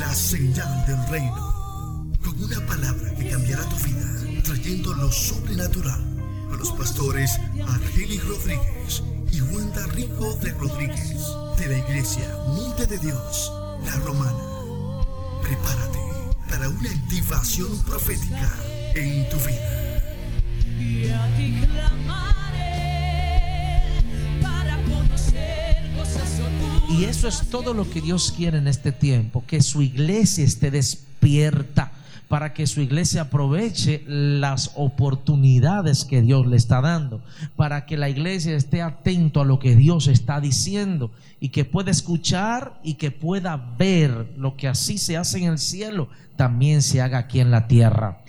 La señal del reino. Con una palabra que cambiará tu vida, trayendo lo sobrenatural a los pastores Argelis Rodríguez y Wanda Rico de Rodríguez de la iglesia Monte de Dios, la Romana. Prepárate para una activación profética en tu vida. Y a ti clamaré Y eso es todo lo que Dios quiere en este tiempo, que su iglesia esté despierta para que su iglesia aproveche las oportunidades que Dios le está dando, para que la iglesia esté atento a lo que Dios está diciendo y que pueda escuchar y que pueda ver lo que así se hace en el cielo, también se haga aquí en la tierra.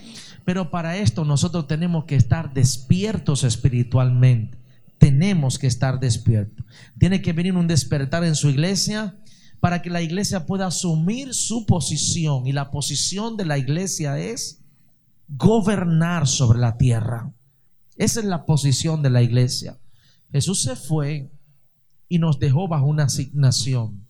Pero para esto nosotros tenemos que estar despiertos espiritualmente. Tenemos que estar despiertos. Tiene que venir un despertar en su iglesia para que la iglesia pueda asumir su posición. Y la posición de la iglesia es gobernar sobre la tierra. Esa es la posición de la iglesia. Jesús se fue y nos dejó bajo una asignación.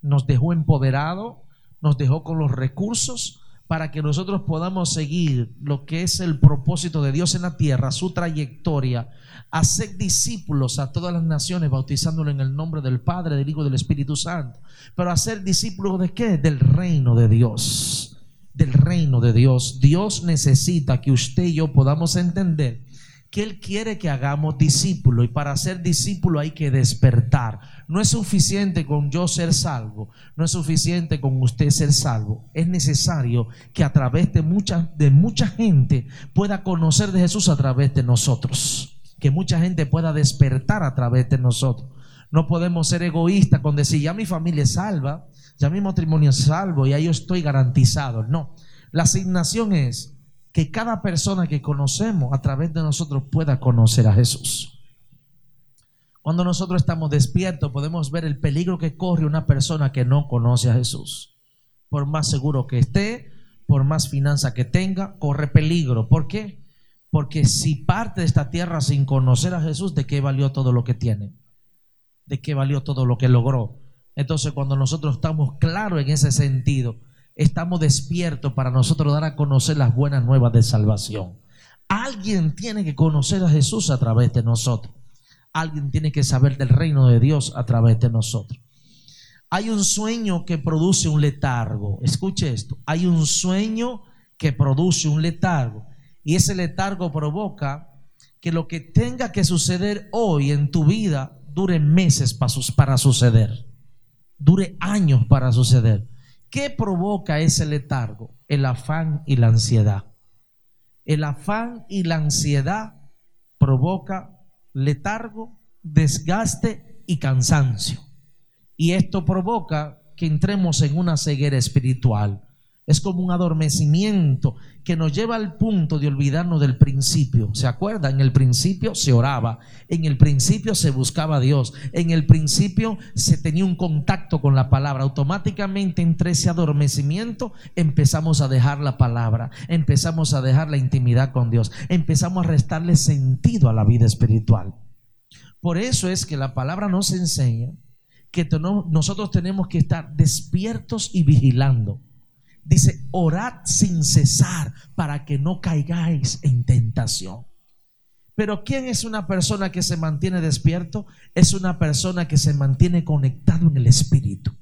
Nos dejó empoderado, nos dejó con los recursos para que nosotros podamos seguir lo que es el propósito de Dios en la tierra, su trayectoria, hacer discípulos a todas las naciones, bautizándolo en el nombre del Padre, del Hijo y del Espíritu Santo. Pero hacer discípulos de qué? Del reino de Dios. Del reino de Dios. Dios necesita que usted y yo podamos entender que Él quiere que hagamos discípulo y para ser discípulo hay que despertar. No es suficiente con yo ser salvo, no es suficiente con usted ser salvo. Es necesario que a través de mucha, de mucha gente pueda conocer de Jesús a través de nosotros. Que mucha gente pueda despertar a través de nosotros. No podemos ser egoístas con decir, ya mi familia es salva, ya mi matrimonio es salvo, ya yo estoy garantizado. No, la asignación es que cada persona que conocemos a través de nosotros pueda conocer a Jesús. Cuando nosotros estamos despiertos podemos ver el peligro que corre una persona que no conoce a Jesús. Por más seguro que esté, por más finanza que tenga, corre peligro. ¿Por qué? Porque si parte de esta tierra sin conocer a Jesús, ¿de qué valió todo lo que tiene? ¿De qué valió todo lo que logró? Entonces cuando nosotros estamos claros en ese sentido, estamos despiertos para nosotros dar a conocer las buenas nuevas de salvación. Alguien tiene que conocer a Jesús a través de nosotros. Alguien tiene que saber del reino de Dios a través de nosotros. Hay un sueño que produce un letargo. Escuche esto. Hay un sueño que produce un letargo. Y ese letargo provoca que lo que tenga que suceder hoy en tu vida dure meses para suceder. Dure años para suceder. ¿Qué provoca ese letargo? El afán y la ansiedad. El afán y la ansiedad provoca letargo, desgaste y cansancio. Y esto provoca que entremos en una ceguera espiritual. Es como un adormecimiento que nos lleva al punto de olvidarnos del principio. ¿Se acuerda? En el principio se oraba, en el principio se buscaba a Dios, en el principio se tenía un contacto con la palabra. Automáticamente entre ese adormecimiento empezamos a dejar la palabra, empezamos a dejar la intimidad con Dios, empezamos a restarle sentido a la vida espiritual. Por eso es que la palabra nos enseña que nosotros tenemos que estar despiertos y vigilando Dice, orad sin cesar para que no caigáis en tentación. Pero ¿quién es una persona que se mantiene despierto? Es una persona que se mantiene conectado en el Espíritu.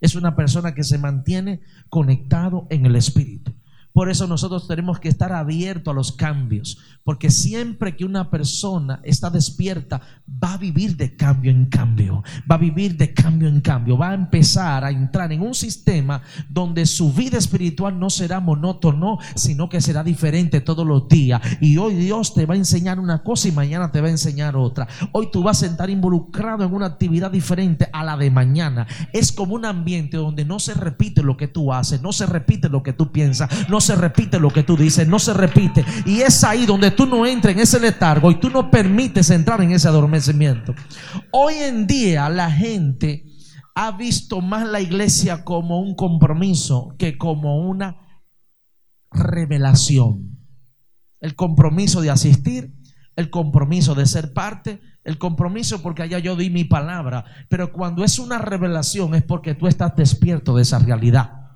Es una persona que se mantiene conectado en el Espíritu. Por eso nosotros tenemos que estar abiertos a los cambios, porque siempre que una persona está despierta, va a vivir de cambio en cambio, va a vivir de cambio en cambio, va a empezar a entrar en un sistema donde su vida espiritual no será monótono, sino que será diferente todos los días. Y hoy Dios te va a enseñar una cosa y mañana te va a enseñar otra. Hoy tú vas a estar involucrado en una actividad diferente a la de mañana. Es como un ambiente donde no se repite lo que tú haces, no se repite lo que tú piensas, no se repite lo que tú dices, no se repite. Y es ahí donde tú no entras en ese letargo y tú no permites entrar en ese adormecimiento. Hoy en día la gente ha visto más la iglesia como un compromiso que como una revelación. El compromiso de asistir, el compromiso de ser parte, el compromiso porque allá yo di mi palabra. Pero cuando es una revelación es porque tú estás despierto de esa realidad.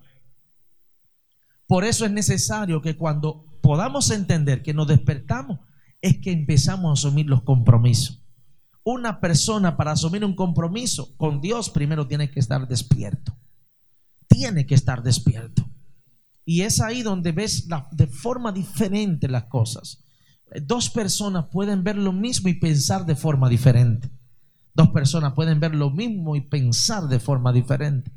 Por eso es necesario que cuando podamos entender que nos despertamos, es que empezamos a asumir los compromisos. Una persona para asumir un compromiso con Dios primero tiene que estar despierto. Tiene que estar despierto. Y es ahí donde ves de forma diferente las cosas. Dos personas pueden ver lo mismo y pensar de forma diferente. Dos personas pueden ver lo mismo y pensar de forma diferente.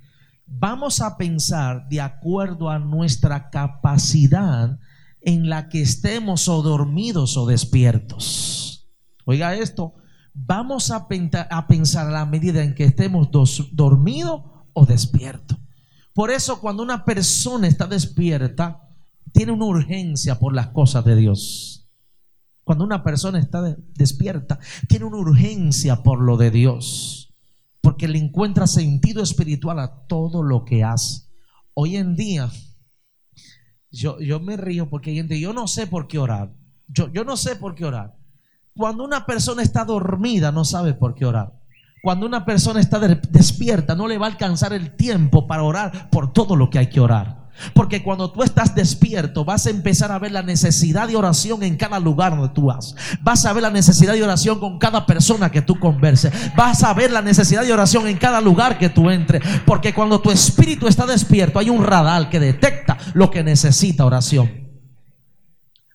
Vamos a pensar de acuerdo a nuestra capacidad en la que estemos o dormidos o despiertos. Oiga esto, vamos a, pensar a la medida en que estemos dormidos o despiertos. Por eso cuando una persona está despierta, tiene una urgencia por las cosas de Dios. Cuando una persona está despierta, tiene una urgencia por lo de Dios. Porque le encuentra sentido espiritual a todo lo que hace. Hoy en día, yo, yo me río porque hay gente, yo no sé por qué orar. Yo, yo no sé por qué orar. Cuando una persona está dormida, no sabe por qué orar. Cuando una persona está despierta, no le va a alcanzar el tiempo para orar por todo lo que hay que orar. Porque cuando tú estás despierto, vas a empezar a ver la necesidad de oración en cada lugar donde tú vas. Vas a ver la necesidad de oración con cada persona que tú converses. Vas a ver la necesidad de oración en cada lugar que tú entres. Porque cuando tu espíritu está despierto, hay un radar que detecta lo que necesita oración.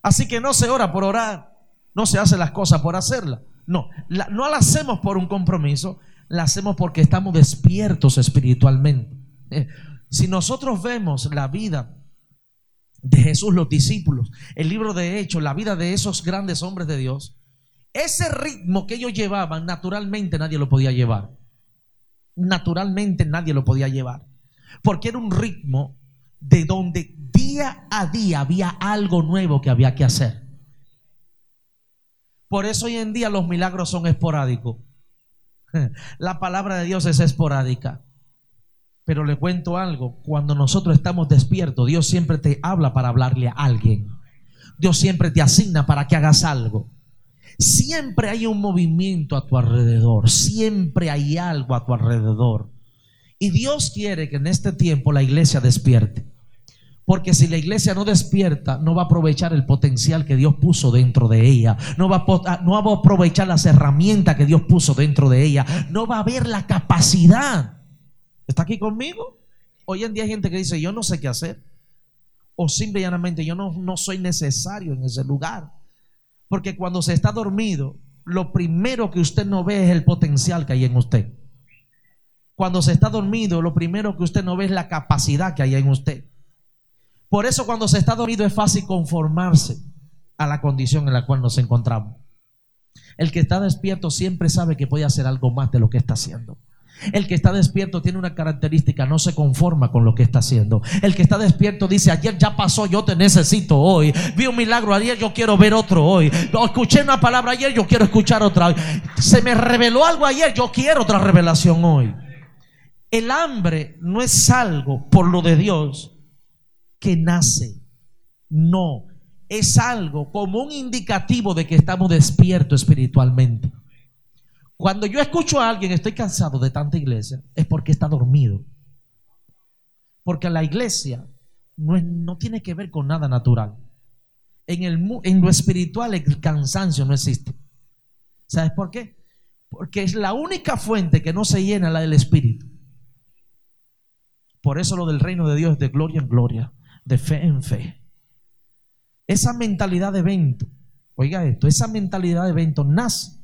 Así que no se ora por orar, no se hace las cosas por hacerlas. No, no la hacemos por un compromiso, la hacemos porque estamos despiertos espiritualmente. Si nosotros vemos la vida de Jesús, los discípulos, el libro de Hechos, la vida de esos grandes hombres de Dios, ese ritmo que ellos llevaban, naturalmente nadie lo podía llevar. Naturalmente nadie lo podía llevar. Porque era un ritmo de donde día a día había algo nuevo que había que hacer. Por eso hoy en día los milagros son esporádicos. La palabra de Dios es esporádica. Pero le cuento algo, cuando nosotros estamos despiertos, Dios siempre te habla para hablarle a alguien. Dios siempre te asigna para que hagas algo. Siempre hay un movimiento a tu alrededor, siempre hay algo a tu alrededor. Y Dios quiere que en este tiempo la iglesia despierte. Porque si la iglesia no despierta, no va a aprovechar el potencial que Dios puso dentro de ella. No va, a, ah, no va a aprovechar las herramientas que Dios puso dentro de ella. No va a haber la capacidad. ¿Está aquí conmigo? Hoy en día hay gente que dice, yo no sé qué hacer. O simple y llanamente, yo no, no soy necesario en ese lugar. Porque cuando se está dormido, lo primero que usted no ve es el potencial que hay en usted. Cuando se está dormido, lo primero que usted no ve es la capacidad que hay en usted. Por eso cuando se está dormido es fácil conformarse a la condición en la cual nos encontramos. El que está despierto siempre sabe que puede hacer algo más de lo que está haciendo. El que está despierto tiene una característica, no se conforma con lo que está haciendo. El que está despierto dice, ayer ya pasó, yo te necesito hoy. Vi un milagro ayer, yo quiero ver otro hoy. Escuché una palabra ayer, yo quiero escuchar otra hoy. Se me reveló algo ayer, yo quiero otra revelación hoy. El hambre no es algo por lo de Dios, que nace. No, es algo como un indicativo de que estamos despiertos espiritualmente. Cuando yo escucho a alguien, estoy cansado de tanta iglesia, es porque está dormido. Porque la iglesia no, no tiene que ver con nada natural. En, el, en lo espiritual el cansancio no existe. ¿Sabes por qué? Porque es la única fuente que no se llena, la del espíritu. Por eso lo del reino de Dios es de gloria en gloria de fe en fe. Esa mentalidad de evento, oiga esto, esa mentalidad de evento nace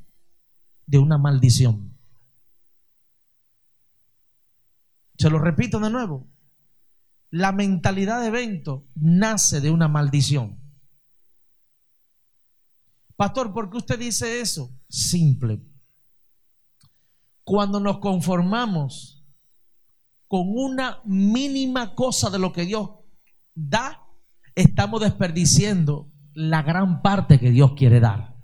de una maldición. Se lo repito de nuevo. La mentalidad de evento nace de una maldición. Pastor, ¿por qué usted dice eso? Simple. Cuando nos conformamos con una mínima cosa de lo que Dios da, estamos desperdiciando la gran parte que Dios quiere dar.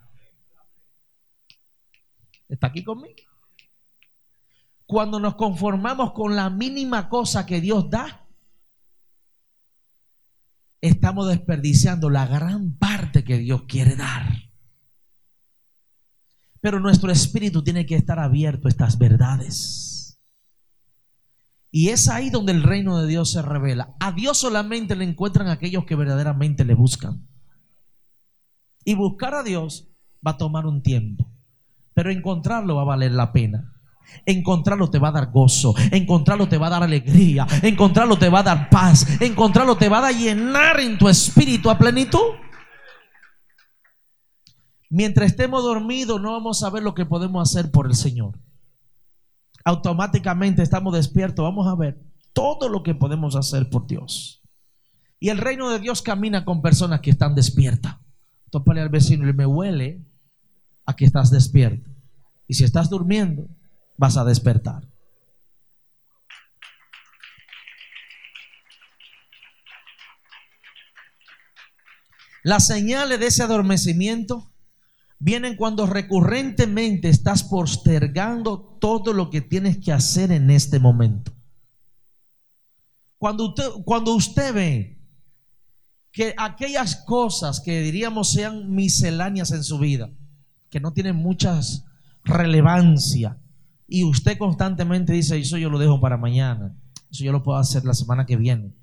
¿Está aquí conmigo? Cuando nos conformamos con la mínima cosa que Dios da, estamos desperdiciando la gran parte que Dios quiere dar. Pero nuestro espíritu tiene que estar abierto a estas verdades. Y es ahí donde el reino de Dios se revela. A Dios solamente le encuentran aquellos que verdaderamente le buscan. Y buscar a Dios va a tomar un tiempo. Pero encontrarlo va a valer la pena. Encontrarlo te va a dar gozo. Encontrarlo te va a dar alegría. Encontrarlo te va a dar paz. Encontrarlo te va a llenar en tu espíritu a plenitud. Mientras estemos dormidos no vamos a ver lo que podemos hacer por el Señor. Automáticamente estamos despiertos. Vamos a ver todo lo que podemos hacer por Dios. Y el reino de Dios camina con personas que están despiertas. Tópale al vecino y me huele a que estás despierto. Y si estás durmiendo, vas a despertar. Las señales de ese adormecimiento vienen cuando recurrentemente estás postergando todo lo que tienes que hacer en este momento. Cuando usted, cuando usted ve que aquellas cosas que diríamos sean misceláneas en su vida, que no tienen mucha relevancia, y usted constantemente dice, eso yo lo dejo para mañana, eso yo lo puedo hacer la semana que viene,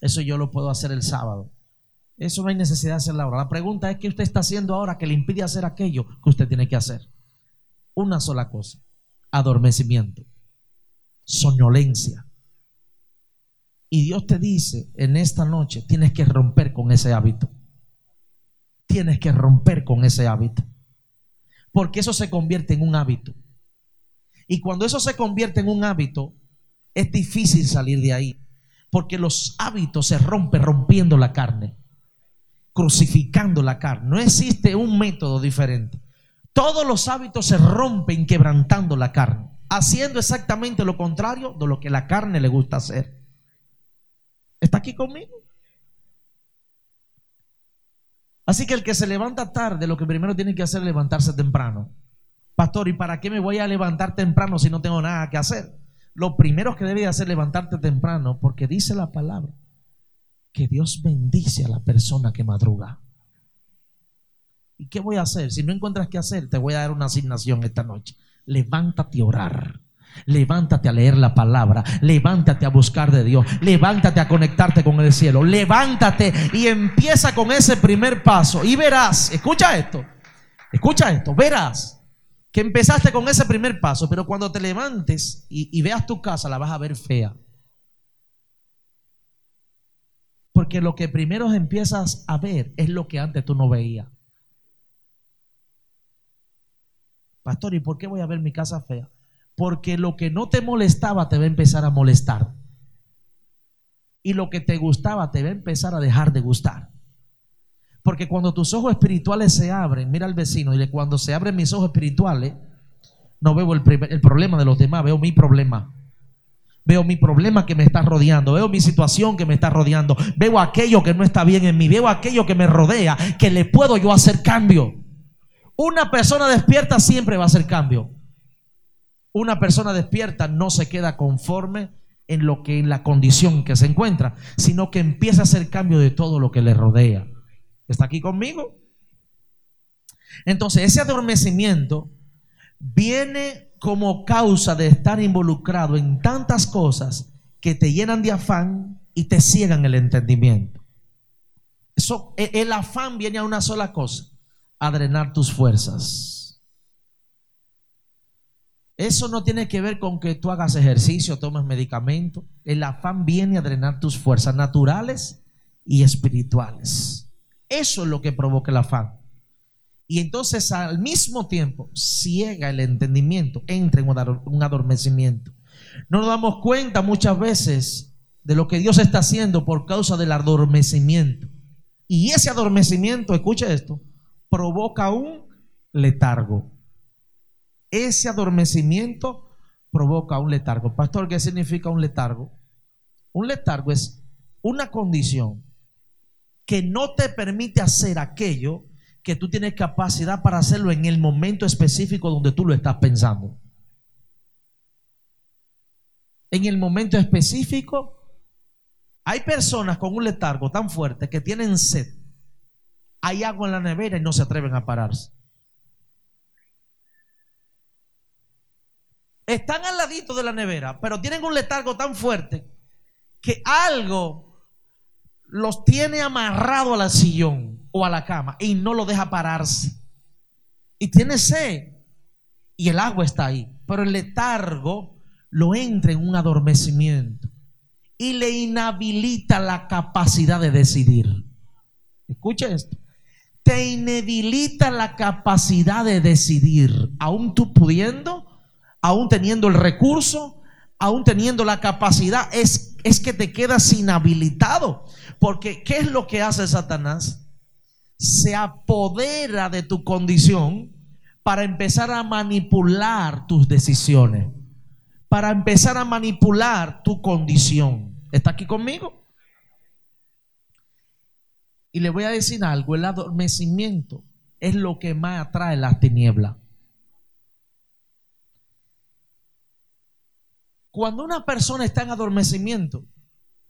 eso yo lo puedo hacer el sábado. Eso no hay necesidad de hacerlo ahora. La pregunta es qué usted está haciendo ahora que le impide hacer aquello que usted tiene que hacer. Una sola cosa, adormecimiento, soñolencia. Y Dios te dice en esta noche, tienes que romper con ese hábito. Tienes que romper con ese hábito. Porque eso se convierte en un hábito. Y cuando eso se convierte en un hábito, es difícil salir de ahí. Porque los hábitos se rompen rompiendo la carne crucificando la carne. No existe un método diferente. Todos los hábitos se rompen quebrantando la carne, haciendo exactamente lo contrario de lo que la carne le gusta hacer. ¿Está aquí conmigo? Así que el que se levanta tarde, lo que primero tiene que hacer es levantarse temprano. Pastor, ¿y para qué me voy a levantar temprano si no tengo nada que hacer? Lo primero que debe hacer es levantarte temprano, porque dice la palabra que Dios bendice a la persona que madruga. ¿Y qué voy a hacer? Si no encuentras qué hacer, te voy a dar una asignación esta noche. Levántate a orar. Levántate a leer la palabra, levántate a buscar de Dios, levántate a conectarte con el cielo, levántate y empieza con ese primer paso y verás, escucha esto, escucha esto, verás que empezaste con ese primer paso, pero cuando te levantes y, veas tu casa la vas a ver fea. Porque lo que primero empiezas a ver es lo que antes tú no veías. Pastor, ¿y por qué voy a ver mi casa fea? Porque lo que no te molestaba te va a empezar a molestar. Y lo que te gustaba te va a empezar a dejar de gustar. Porque cuando tus ojos espirituales se abren, mira al vecino, y cuando se abren mis ojos espirituales, no veo el, el problema de los demás, veo mi problema. Veo mi problema que me está rodeando, veo mi situación que me está rodeando, veo aquello que no está bien en mí, veo aquello que me rodea, que le puedo yo hacer cambio. Una persona despierta siempre va a hacer cambio. Una persona despierta no se queda conforme en lo que en la condición que se encuentra, sino que empieza a hacer cambio de todo lo que le rodea. ¿Está aquí conmigo? Entonces, ese adormecimiento viene como causa de estar involucrado en tantas cosas que te llenan de afán y te ciegan el entendimiento. Eso, e, el afán viene a una sola cosa, a drenar tus fuerzas. Eso no tiene que ver con que tú hagas ejercicio, tomes medicamento. El afán viene a drenar tus fuerzas naturales y espirituales. Eso es lo que provoca el afán. Y entonces al mismo tiempo ciega el entendimiento, entra en un adormecimiento. No nos damos cuenta muchas veces de lo que Dios está haciendo por causa del adormecimiento. Y ese adormecimiento, escucha esto, provoca un letargo. Ese adormecimiento provoca un letargo. Pastor, ¿qué significa un letargo? Un letargo es una condición que no te permite hacer aquello que tú tienes capacidad para hacerlo en el momento específico donde tú lo estás pensando. En el momento específico, hay personas con un letargo tan fuerte que tienen sed. Hay agua en la nevera y no se atreven a pararse. Están al ladito de la nevera, pero tienen un letargo tan fuerte que algo los tiene amarrado al sillón o a la cama y no lo deja pararse. Y tiene sed y el agua está ahí, pero el letargo lo entra en un adormecimiento y le inhabilita la capacidad de decidir. Escucha esto. Te inhabilita la capacidad de decidir, aún tú pudiendo, aún teniendo el recurso, aún teniendo la capacidad, es, es que te quedas inhabilitado. Porque ¿qué es lo que hace Satanás? Se apodera de tu condición para empezar a manipular tus decisiones, para empezar a manipular tu condición. ¿Está aquí conmigo? Y le voy a decir algo, el adormecimiento es lo que más atrae las tinieblas. Cuando una persona está en adormecimiento,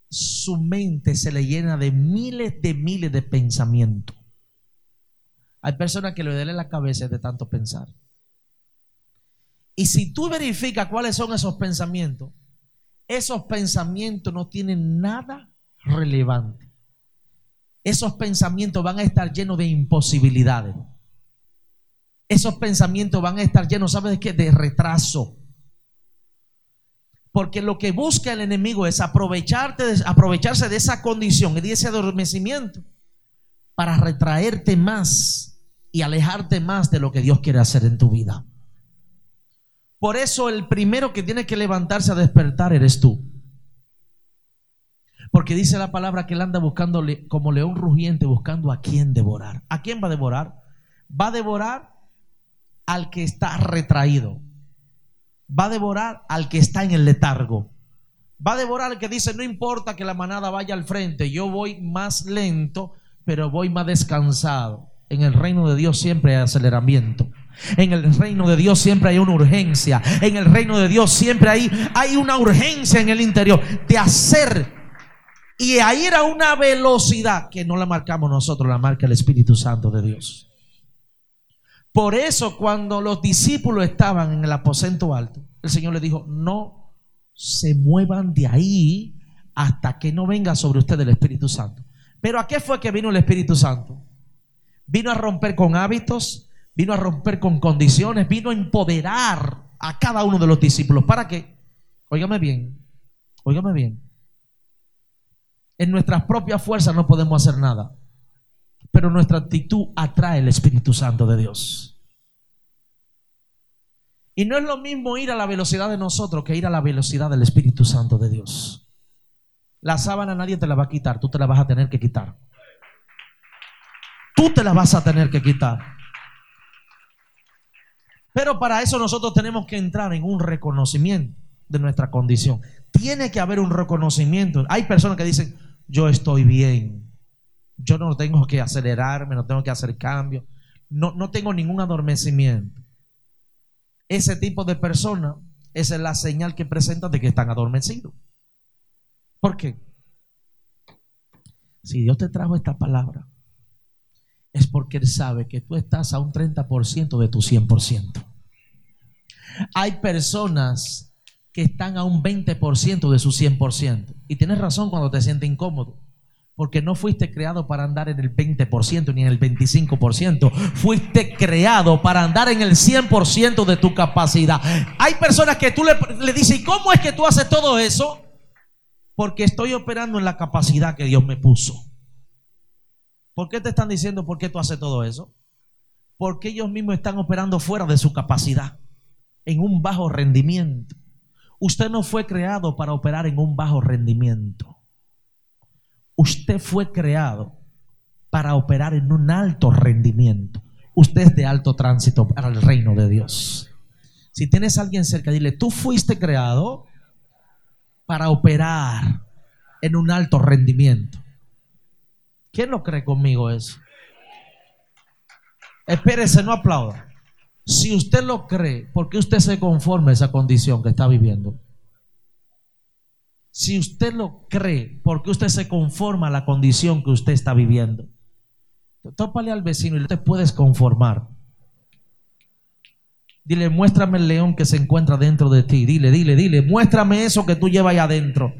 su mente se le llena de miles de miles de pensamientos. Hay personas que le duele la cabeza de tanto pensar. Y si tú verificas cuáles son esos pensamientos, esos pensamientos no tienen nada relevante. Esos pensamientos van a estar llenos de imposibilidades. Esos pensamientos van a estar llenos, ¿sabes qué? De retraso. Porque lo que busca el enemigo es aprovecharte aprovecharse de esa condición y de ese adormecimiento para retraerte más y alejarte más de lo que Dios quiere hacer en tu vida. Por eso el primero que tiene que levantarse a despertar eres tú. Porque dice la palabra que él anda buscando como león rugiente, buscando a quién devorar. ¿A quién va a devorar? Va a devorar al que está retraído. Va a devorar al que está en el letargo. Va a devorar al que dice, no importa que la manada vaya al frente, yo voy más lento, pero voy más descansado. En el reino de Dios siempre hay aceleramiento. En el reino de Dios siempre hay una urgencia. En el reino de Dios siempre hay, hay una urgencia en el interior de hacer y a ir a una velocidad que no la marcamos nosotros, la marca el Espíritu Santo de Dios. Por eso cuando los discípulos estaban en el aposento alto, el Señor les dijo, no se muevan de ahí hasta que no venga sobre ustedes el Espíritu Santo. Pero ¿a qué fue que vino el Espíritu Santo? Vino a romper con hábitos, vino a romper con condiciones, vino a empoderar a cada uno de los discípulos. ¿Para qué? Óigame bien, óigame bien. En nuestras propias fuerzas no podemos hacer nada, pero nuestra actitud atrae el Espíritu Santo de Dios. Y no es lo mismo ir a la velocidad de nosotros que ir a la velocidad del Espíritu Santo de Dios. La sábana nadie te la va a quitar, tú te la vas a tener que quitar. Tú te la vas a tener que quitar. Pero para eso nosotros tenemos que entrar en un reconocimiento de nuestra condición. Tiene que haber un reconocimiento. Hay personas que dicen, yo estoy bien. Yo no tengo que acelerarme, no tengo que hacer cambios. No, no tengo ningún adormecimiento. Ese tipo de persona, es la señal que presenta de que están adormecidos. ¿Por qué? Si Dios te trajo esta palabra, es porque Él sabe que tú estás a un 30% de tu 100%. Hay personas que están a un 20% de su 100%. Y tienes razón cuando te sientes incómodo. Porque no fuiste creado para andar en el 20% ni en el 25%. Fuiste creado para andar en el 100% de tu capacidad. Hay personas que tú le, le dices, ¿y cómo es que tú haces todo eso? Porque estoy operando en la capacidad que Dios me puso. ¿Por qué te están diciendo por qué tú haces todo eso? Porque ellos mismos están operando fuera de su capacidad, en un bajo rendimiento. Usted no fue creado para operar en un bajo rendimiento. Usted fue creado para operar en un alto rendimiento. Usted es de alto tránsito para el reino de Dios. Si tienes a alguien cerca, dile, tú fuiste creado para operar en un alto rendimiento. ¿Quién lo cree conmigo eso? Espérese, no aplauda. Si usted lo cree, ¿por qué usted se conforma a esa condición que está viviendo? Si usted lo cree, ¿por qué usted se conforma a la condición que usted está viviendo? Tópale al vecino y te puedes conformar. Dile, muéstrame el león que se encuentra dentro de ti. Dile, dile, dile, muéstrame eso que tú llevas ahí adentro.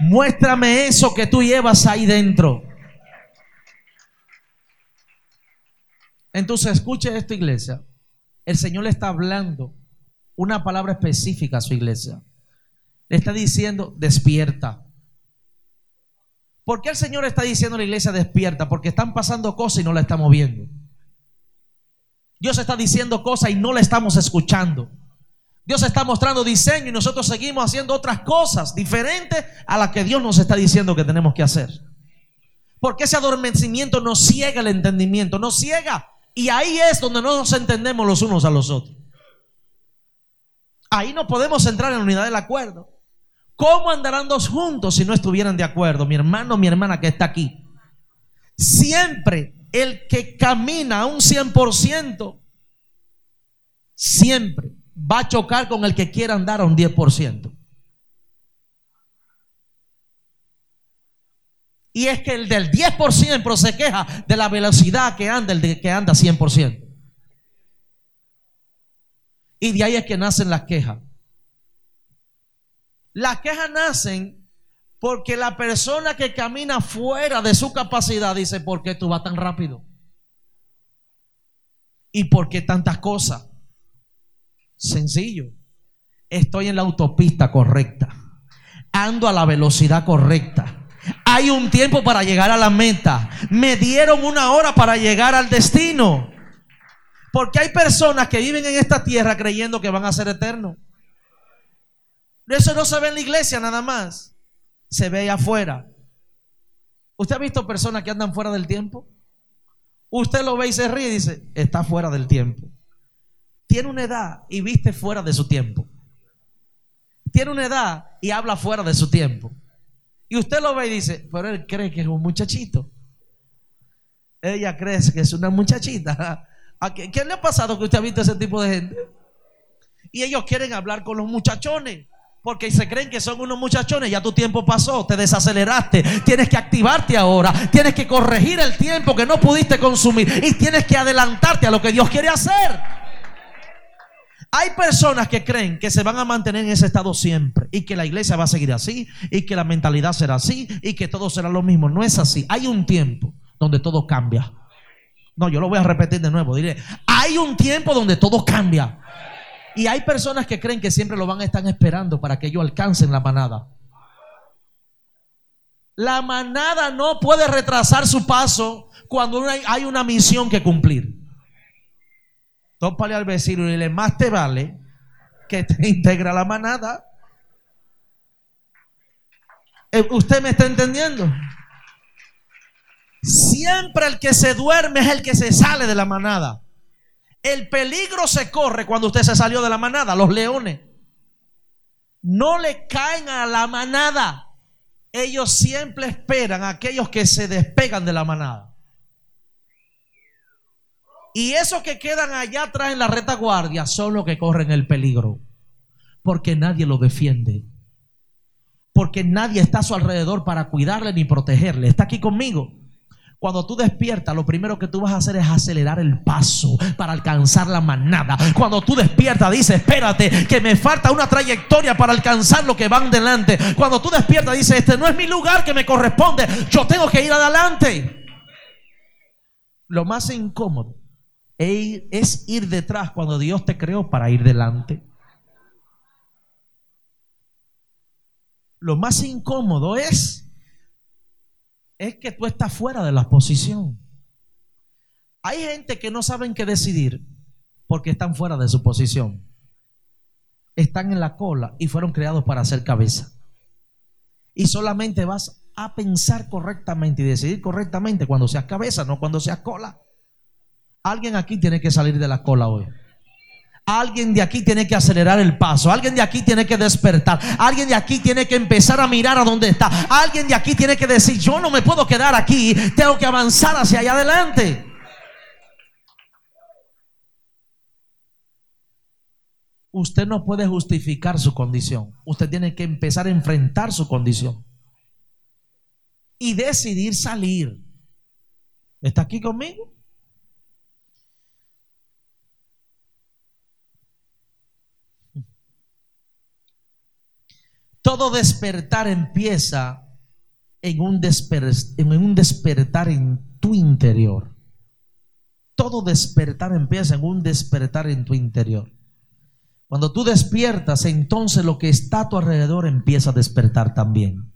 Muéstrame eso que tú llevas ahí dentro. Entonces, escuche esto, iglesia. El Señor le está hablando una palabra específica a su iglesia. Le está diciendo, despierta. ¿Por qué el Señor está diciendo a la iglesia despierta? Porque están pasando cosas y no la estamos viendo. Dios está diciendo cosas y no la estamos escuchando. Dios está mostrando diseño y nosotros seguimos haciendo otras cosas diferentes a las que Dios nos está diciendo que tenemos que hacer. Porque ese adormecimiento nos ciega el entendimiento, nos ciega. Y ahí es donde no nos entendemos los unos a los otros. Ahí no podemos entrar en la unidad del acuerdo. ¿Cómo andarán dos juntos si no estuvieran de acuerdo? Mi hermano, mi hermana que está aquí. Siempre el que camina a un 100%, siempre va a chocar con el que quiera andar a un 10%. Y es que el del 10% se queja de la velocidad que anda el de que anda 100%. Y de ahí es que nacen las quejas. Las quejas nacen porque la persona que camina fuera de su capacidad dice, ¿por qué tú vas tan rápido? ¿Y por qué tantas cosas? Sencillo. Estoy en la autopista correcta. Ando a la velocidad correcta. Hay un tiempo para llegar a la meta. Me dieron una hora para llegar al destino. Porque hay personas que viven en esta tierra creyendo que van a ser eternos. Eso no se ve en la iglesia nada más se ve afuera. ¿Usted ha visto personas que andan fuera del tiempo? Usted lo ve y se ríe y dice, está fuera del tiempo. Tiene una edad y viste fuera de su tiempo. Tiene una edad y habla fuera de su tiempo. Y usted lo ve y dice, pero él cree que es un muchachito. Ella cree que es una muchachita. ¿A qué, le ha pasado que usted ha visto ese tipo de gente? Y ellos quieren hablar con los muchachones. Porque se creen que son unos muchachones, ya tu tiempo pasó, te desaceleraste, tienes que activarte ahora, tienes que corregir el tiempo que no pudiste consumir y tienes que adelantarte a lo que Dios quiere hacer. Hay personas que creen que se van a mantener en ese estado siempre y que la iglesia va a seguir así y que la mentalidad será así y que todo será lo mismo. No es así. Hay un tiempo donde todo cambia. No, yo lo voy a repetir de nuevo. Diré, hay un tiempo donde todo cambia. Y hay personas que creen que siempre lo van a estar esperando para que ellos alcancen la manada. La manada no puede retrasar su paso cuando hay una misión que cumplir. Tópale al vecino y dile, más te vale que te integra la manada. Eh, ¿Usted me está entendiendo? Siempre el que se duerme es el que se sale de la manada. El peligro se corre cuando usted se salió de la manada. Los leones no le caen a la manada. Ellos siempre esperan a aquellos que se despegan de la manada. Y esos que quedan allá atrás en la retaguardia son los que corren el peligro. Porque nadie lo defiende. Porque nadie está a su alrededor para cuidarle ni protegerle. Está aquí conmigo. Cuando tú despiertas, lo primero que tú vas a hacer es acelerar el paso para alcanzar la manada. Cuando tú despiertas, dices, espérate, que me falta una trayectoria para alcanzar lo que van delante. Cuando tú despiertas, dices, este no es mi lugar que me corresponde, yo tengo que ir adelante. Lo más incómodo es ir detrás cuando Dios te creó para ir delante. Lo más incómodo es es que tú estás fuera de la posición. Hay gente que no saben qué decidir porque están fuera de su posición. Están en la cola y fueron creados para hacer cabeza. Y solamente vas a pensar correctamente y decidir correctamente cuando seas cabeza, no cuando seas cola. Alguien aquí tiene que salir de la cola hoy. Alguien de aquí tiene que acelerar el paso. Alguien de aquí tiene que despertar. Alguien de aquí tiene que empezar a mirar a dónde está. Alguien de aquí tiene que decir, yo no me puedo quedar aquí. Tengo que avanzar hacia allá adelante. Usted no puede justificar su condición. Usted tiene que empezar a enfrentar su condición. Y decidir salir. ¿Está aquí conmigo? Todo despertar empieza en un, despertar en tu interior. Todo despertar empieza en un despertar en tu interior. Cuando tú despiertas, entonces lo que está a tu alrededor empieza a despertar también.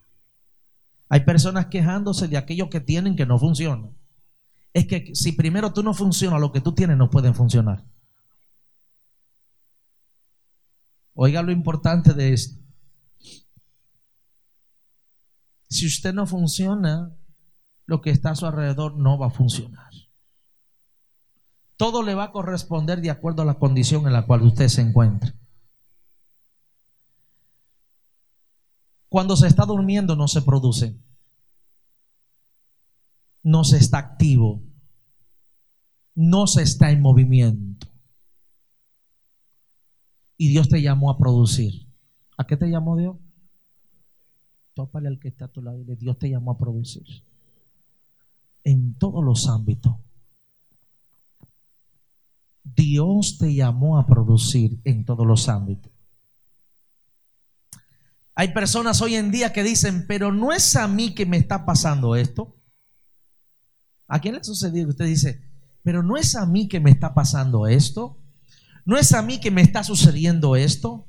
Hay personas quejándose de aquello que tienen que no funciona. Es que si primero tú no funciona, lo que tú tienes no puede funcionar. Oiga lo importante de esto. Si usted no funciona, lo que está a su alrededor no va a funcionar. Todo le va a corresponder de acuerdo a la condición en la cual usted se encuentra. Cuando se está durmiendo no se produce. No se está activo. No se está en movimiento. Y Dios te llamó a producir. ¿A qué te llamó Dios? Tópale al que está a tu lado Dios te llamó a producir. En todos los ámbitos. Dios te llamó a producir en todos los ámbitos. Hay personas hoy en día que dicen, pero no es a mí que me está pasando esto. ¿A quién le ha sucedido? que Usted dice, pero no es a mí que me está pasando esto. No es a mí que me está sucediendo esto.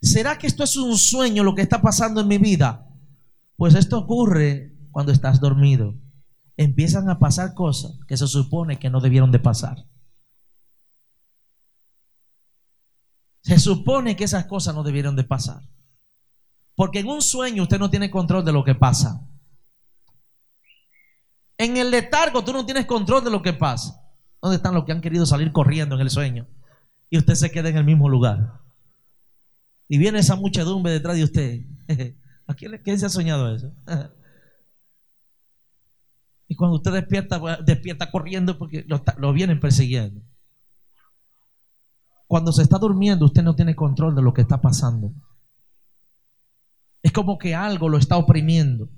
¿Será que esto es un sueño lo que está pasando en mi vida? Pues esto ocurre cuando estás dormido. Empiezan a pasar cosas que se supone que no debieron de pasar. Se supone que esas cosas no debieron de pasar. Porque en un sueño usted no tiene control de lo que pasa. En el letargo tú no tienes control de lo que pasa. ¿Dónde están los que han querido salir corriendo en el sueño? Y usted se queda en el mismo lugar. Y viene esa muchedumbre detrás de usted. ¿A quién, se ha soñado eso? Y cuando usted despierta, despierta corriendo porque lo vienen persiguiendo. Cuando se está durmiendo, usted no tiene control de lo que está pasando. Es como que algo lo está oprimiendo.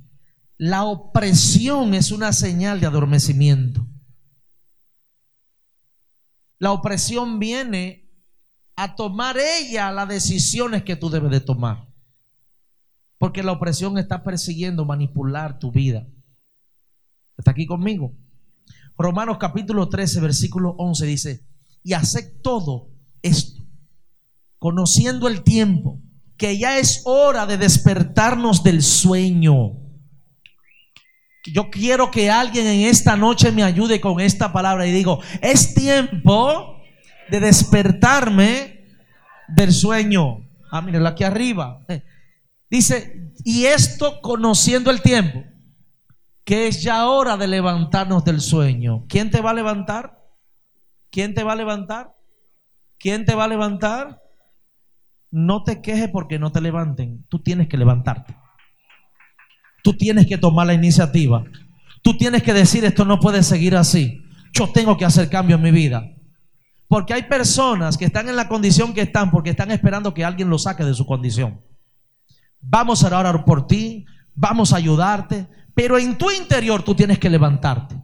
La opresión es una señal de adormecimiento. La opresión viene a tomar ella las decisiones que tú debes de tomar. Porque la opresión está persiguiendo manipular tu vida. ¿Está aquí conmigo? Romanos capítulo 13, versículo 11 dice, y haced todo esto, conociendo el tiempo, que ya es hora de despertarnos del sueño. Yo quiero que alguien en esta noche me ayude con esta palabra y digo, es tiempo de despertarme del sueño. Ah, mírenlo aquí arriba. Dice, y esto conociendo el tiempo, que es ya hora de levantarnos del sueño. ¿Quién te va a levantar? ¿Quién te va a levantar? ¿Quién te va a levantar? No te quejes porque no te levanten. Tú tienes que levantarte. Tú tienes que tomar la iniciativa. Tú tienes que decir esto no puede seguir así. Yo tengo que hacer cambio en mi vida. Porque hay personas que están en la condición que están porque están esperando que alguien los saque de su condición. Vamos a orar por ti, vamos a ayudarte, pero en tu interior tú tienes que levantarte.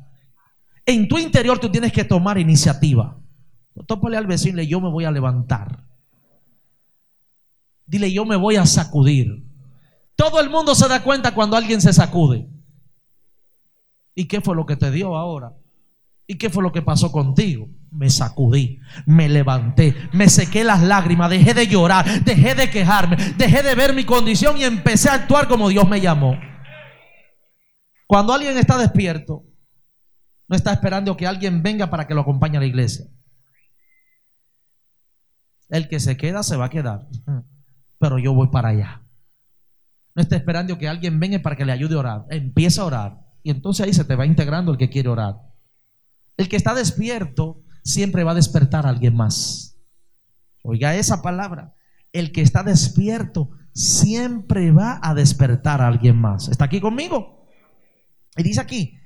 En tu interior tú tienes que tomar iniciativa. Tópale al vecino, dile, yo me voy a levantar. Dile, yo me voy a sacudir. Todo el mundo se da cuenta cuando alguien se sacude. ¿Y qué fue lo que te dio ahora? ¿Y qué fue lo que pasó contigo? Me sacudí, me levanté, me sequé las lágrimas, dejé de llorar, dejé de quejarme, dejé de ver mi condición y empecé a actuar como Dios me llamó. Cuando alguien está despierto, no está esperando que alguien venga para que lo acompañe a la iglesia. El que se queda se va a quedar, pero yo voy para allá. No está esperando que alguien venga para que le ayude a orar. Empieza a orar y entonces ahí se te va integrando el que quiere orar. El que está despierto siempre va a despertar a alguien más. Oiga esa palabra. El que está despierto siempre va a despertar a alguien más. ¿Está aquí conmigo? Y dice aquí,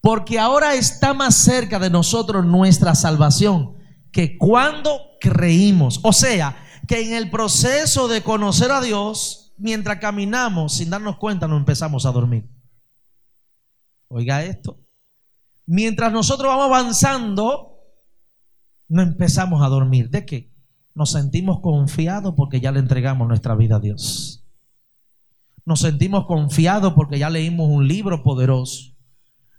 porque ahora está más cerca de nosotros nuestra salvación que cuando creímos. O sea, que en el proceso de conocer a Dios, mientras caminamos sin darnos cuenta, nos empezamos a dormir. Oiga esto. Mientras nosotros vamos avanzando, no empezamos a dormir. ¿De qué? Nos sentimos confiados porque ya le entregamos nuestra vida a Dios. Nos sentimos confiados porque ya leímos un libro poderoso.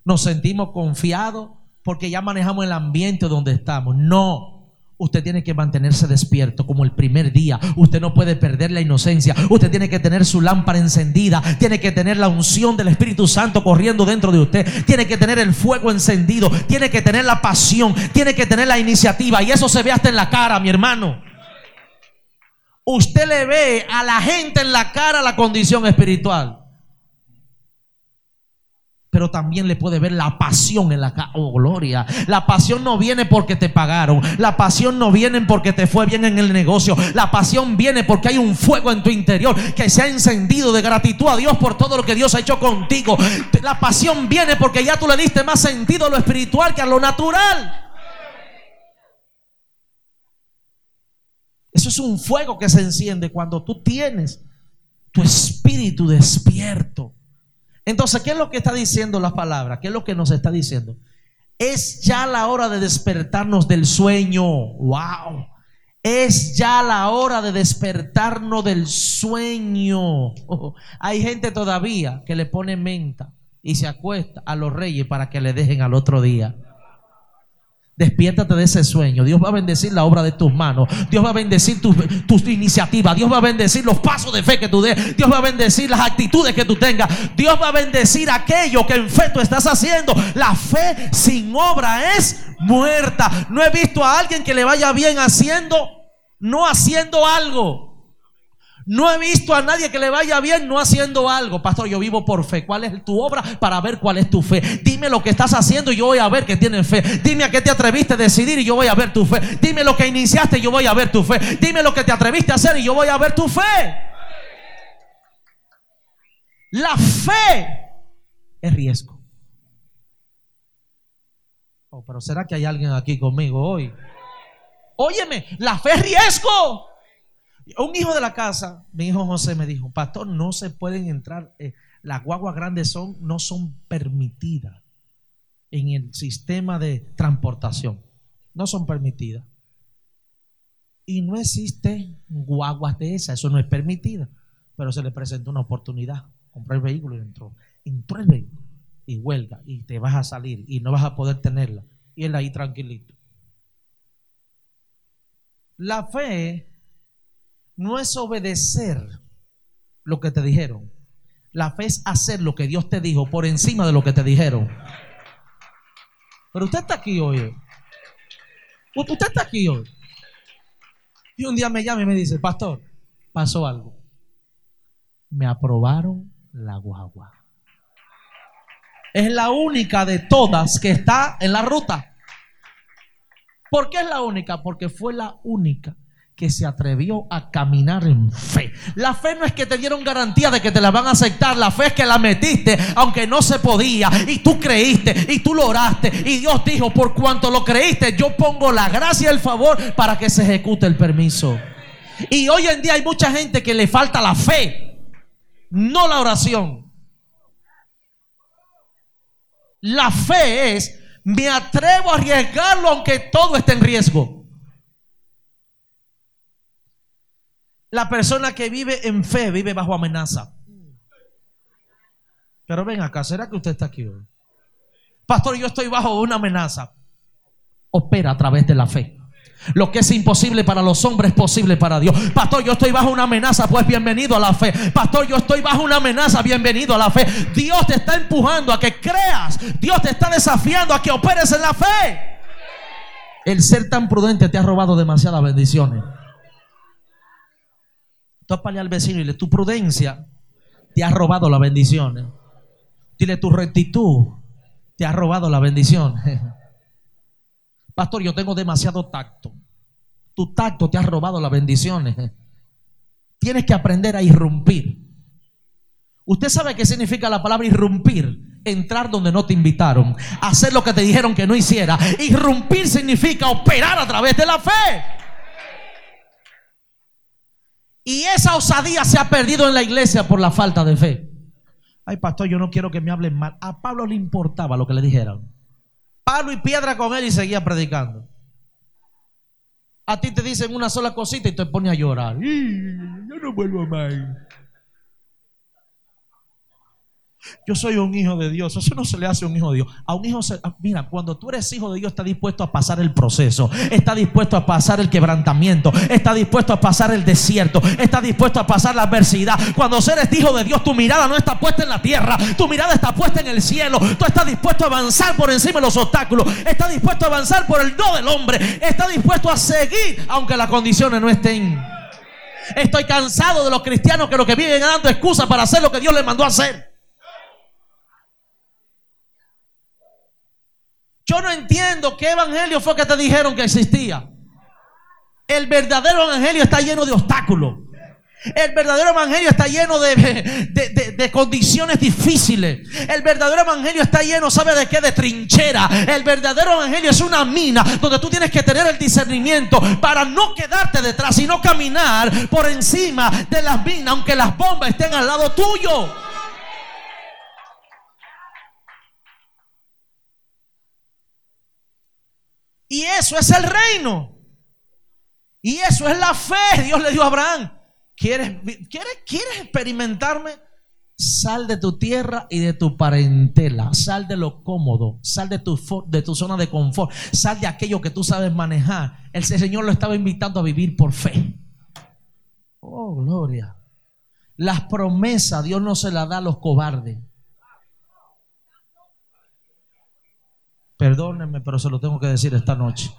Nos sentimos confiados porque ya manejamos el ambiente donde estamos. No. Usted tiene que mantenerse despierto como el primer día. Usted no puede perder la inocencia. Usted tiene que tener su lámpara encendida. Tiene que tener la unción del Espíritu Santo corriendo dentro de usted. Tiene que tener el fuego encendido. Tiene que tener la pasión. Tiene que tener la iniciativa. Y eso se ve hasta en la cara, mi hermano. Usted le ve a la gente en la cara la condición espiritual pero también le puede ver la pasión en la cara. Oh, gloria. La pasión no viene porque te pagaron. La pasión no viene porque te fue bien en el negocio. La pasión viene porque hay un fuego en tu interior que se ha encendido de gratitud a Dios por todo lo que Dios ha hecho contigo. La pasión viene porque ya tú le diste más sentido a lo espiritual que a lo natural. Eso es un fuego que se enciende cuando tú tienes tu espíritu despierto. Entonces, ¿qué es lo que está diciendo la palabra? ¿Qué es lo que nos está diciendo? Es ya la hora de despertarnos del sueño. Wow. Es ya la hora de despertarnos del sueño. hay gente todavía que le pone menta y se acuesta a los reyes para que le dejen al otro día. Despiértate de ese sueño. Dios va a bendecir la obra de tus manos. Dios va a bendecir tus tu iniciativas. Dios va a bendecir los pasos de fe que tú des. Dios va a bendecir las actitudes que tú tengas. Dios va a bendecir aquello que en fe tú estás haciendo. La fe sin obra es muerta. No he visto a alguien que le vaya bien haciendo, no haciendo algo. No he visto a nadie que le vaya bien no haciendo algo. Pastor, yo vivo por fe. ¿Cuál es tu obra para ver cuál es tu fe? Dime lo que estás haciendo y yo voy a ver que tienes fe. Dime a qué te atreviste a decidir y yo voy a ver tu fe. Dime lo que iniciaste y yo voy a ver tu fe. Dime lo que te atreviste a hacer y yo voy a ver tu fe. La fe es riesgo. Oh, pero ¿será que hay alguien aquí conmigo hoy? Óyeme, la fe es riesgo. Un hijo de la casa, mi hijo José me dijo, pastor, no se pueden entrar, eh, las guaguas grandes son, no son permitidas en el sistema de transportación. No son permitidas. Y no existe guaguas de esas, eso no es permitida. Pero se le presentó una oportunidad. Compró el vehículo y entró. Entró el vehículo y huelga y te vas a salir y no vas a poder tenerla. Y él ahí tranquilito. La fe no es obedecer lo que te dijeron. La fe es hacer lo que Dios te dijo por encima de lo que te dijeron. Pero usted está aquí hoy. Usted está aquí hoy. Y un día me llama y me dice, pastor, pasó algo. Me aprobaron la guagua. Es la única de todas que está en la ruta. ¿Por qué es la única? Porque fue la única que se atrevió a caminar en fe. La fe no es que te dieron garantía de que te la van a aceptar, la fe es que la metiste aunque no se podía y tú creíste y tú lo oraste y Dios dijo, por cuanto lo creíste, yo pongo la gracia y el favor para que se ejecute el permiso. Y hoy en día hay mucha gente que le falta la fe, no la oración. La fe es, me atrevo a arriesgarlo aunque todo esté en riesgo. La persona que vive en fe vive bajo amenaza. Pero ven acá, ¿será que usted está aquí hoy? Pastor, yo estoy bajo una amenaza. Opera a través de la fe. Lo que es imposible para los hombres es posible para Dios. Pastor, yo estoy bajo una amenaza, pues bienvenido a la fe. Pastor, yo estoy bajo una amenaza, bienvenido a la fe. Dios te está empujando a que creas. Dios te está desafiando a que operes en la fe. El ser tan prudente te ha robado demasiadas bendiciones. Tópale al vecino y dile, tu prudencia te ha robado la bendición. Dile, tu rectitud te ha robado la bendición. Pastor, yo tengo demasiado tacto. Tu tacto te ha robado las bendiciones. Tienes que aprender a irrumpir. Usted sabe qué significa la palabra irrumpir. Entrar donde no te invitaron. Hacer lo que te dijeron que no hiciera. Irrumpir significa operar a través de la fe. Y esa osadía se ha perdido en la iglesia por la falta de fe. Ay, pastor, yo no quiero que me hablen mal. A Pablo le importaba lo que le dijeron. Pablo y piedra con él y seguía predicando. A ti te dicen una sola cosita y te pone a llorar. Yo no vuelvo más. Yo soy un hijo de Dios. Eso no se le hace a un hijo de Dios. A un hijo, se- mira, cuando tú eres hijo de Dios, está dispuesto a pasar el proceso, está dispuesto a pasar el quebrantamiento, está dispuesto a pasar el desierto, está dispuesto a pasar la adversidad. Cuando eres hijo de Dios, tu mirada no está puesta en la tierra, tu mirada está puesta en el cielo. Tú estás dispuesto a avanzar por encima de los obstáculos, estás dispuesto a avanzar por el no del hombre, estás dispuesto a seguir, aunque las condiciones no estén. Estoy cansado de los cristianos que lo que viven dando excusas para hacer lo que Dios les mandó a hacer. Yo no entiendo qué evangelio fue que te dijeron que existía. El verdadero evangelio está lleno de obstáculos. El verdadero evangelio está lleno de, de- de- condiciones difíciles. El verdadero evangelio está lleno, ¿sabe de qué? De trinchera. El verdadero evangelio es una mina donde tú tienes que tener el discernimiento para no quedarte detrás, sino caminar por encima de las minas, aunque las bombas estén al lado tuyo. Y eso es el reino. Y eso es la fe. Dios le dio a Abraham. ¿Quieres, vi- quieres, ¿Quieres experimentarme? Sal de tu tierra y de tu parentela. Sal de lo cómodo. Sal de tu, de tu zona de confort. Sal de aquello que tú sabes manejar. El Señor lo estaba invitando a vivir por fe. Oh, gloria. Las promesas Dios no se las da a los cobardes. Perdónenme, pero se lo tengo que decir esta noche.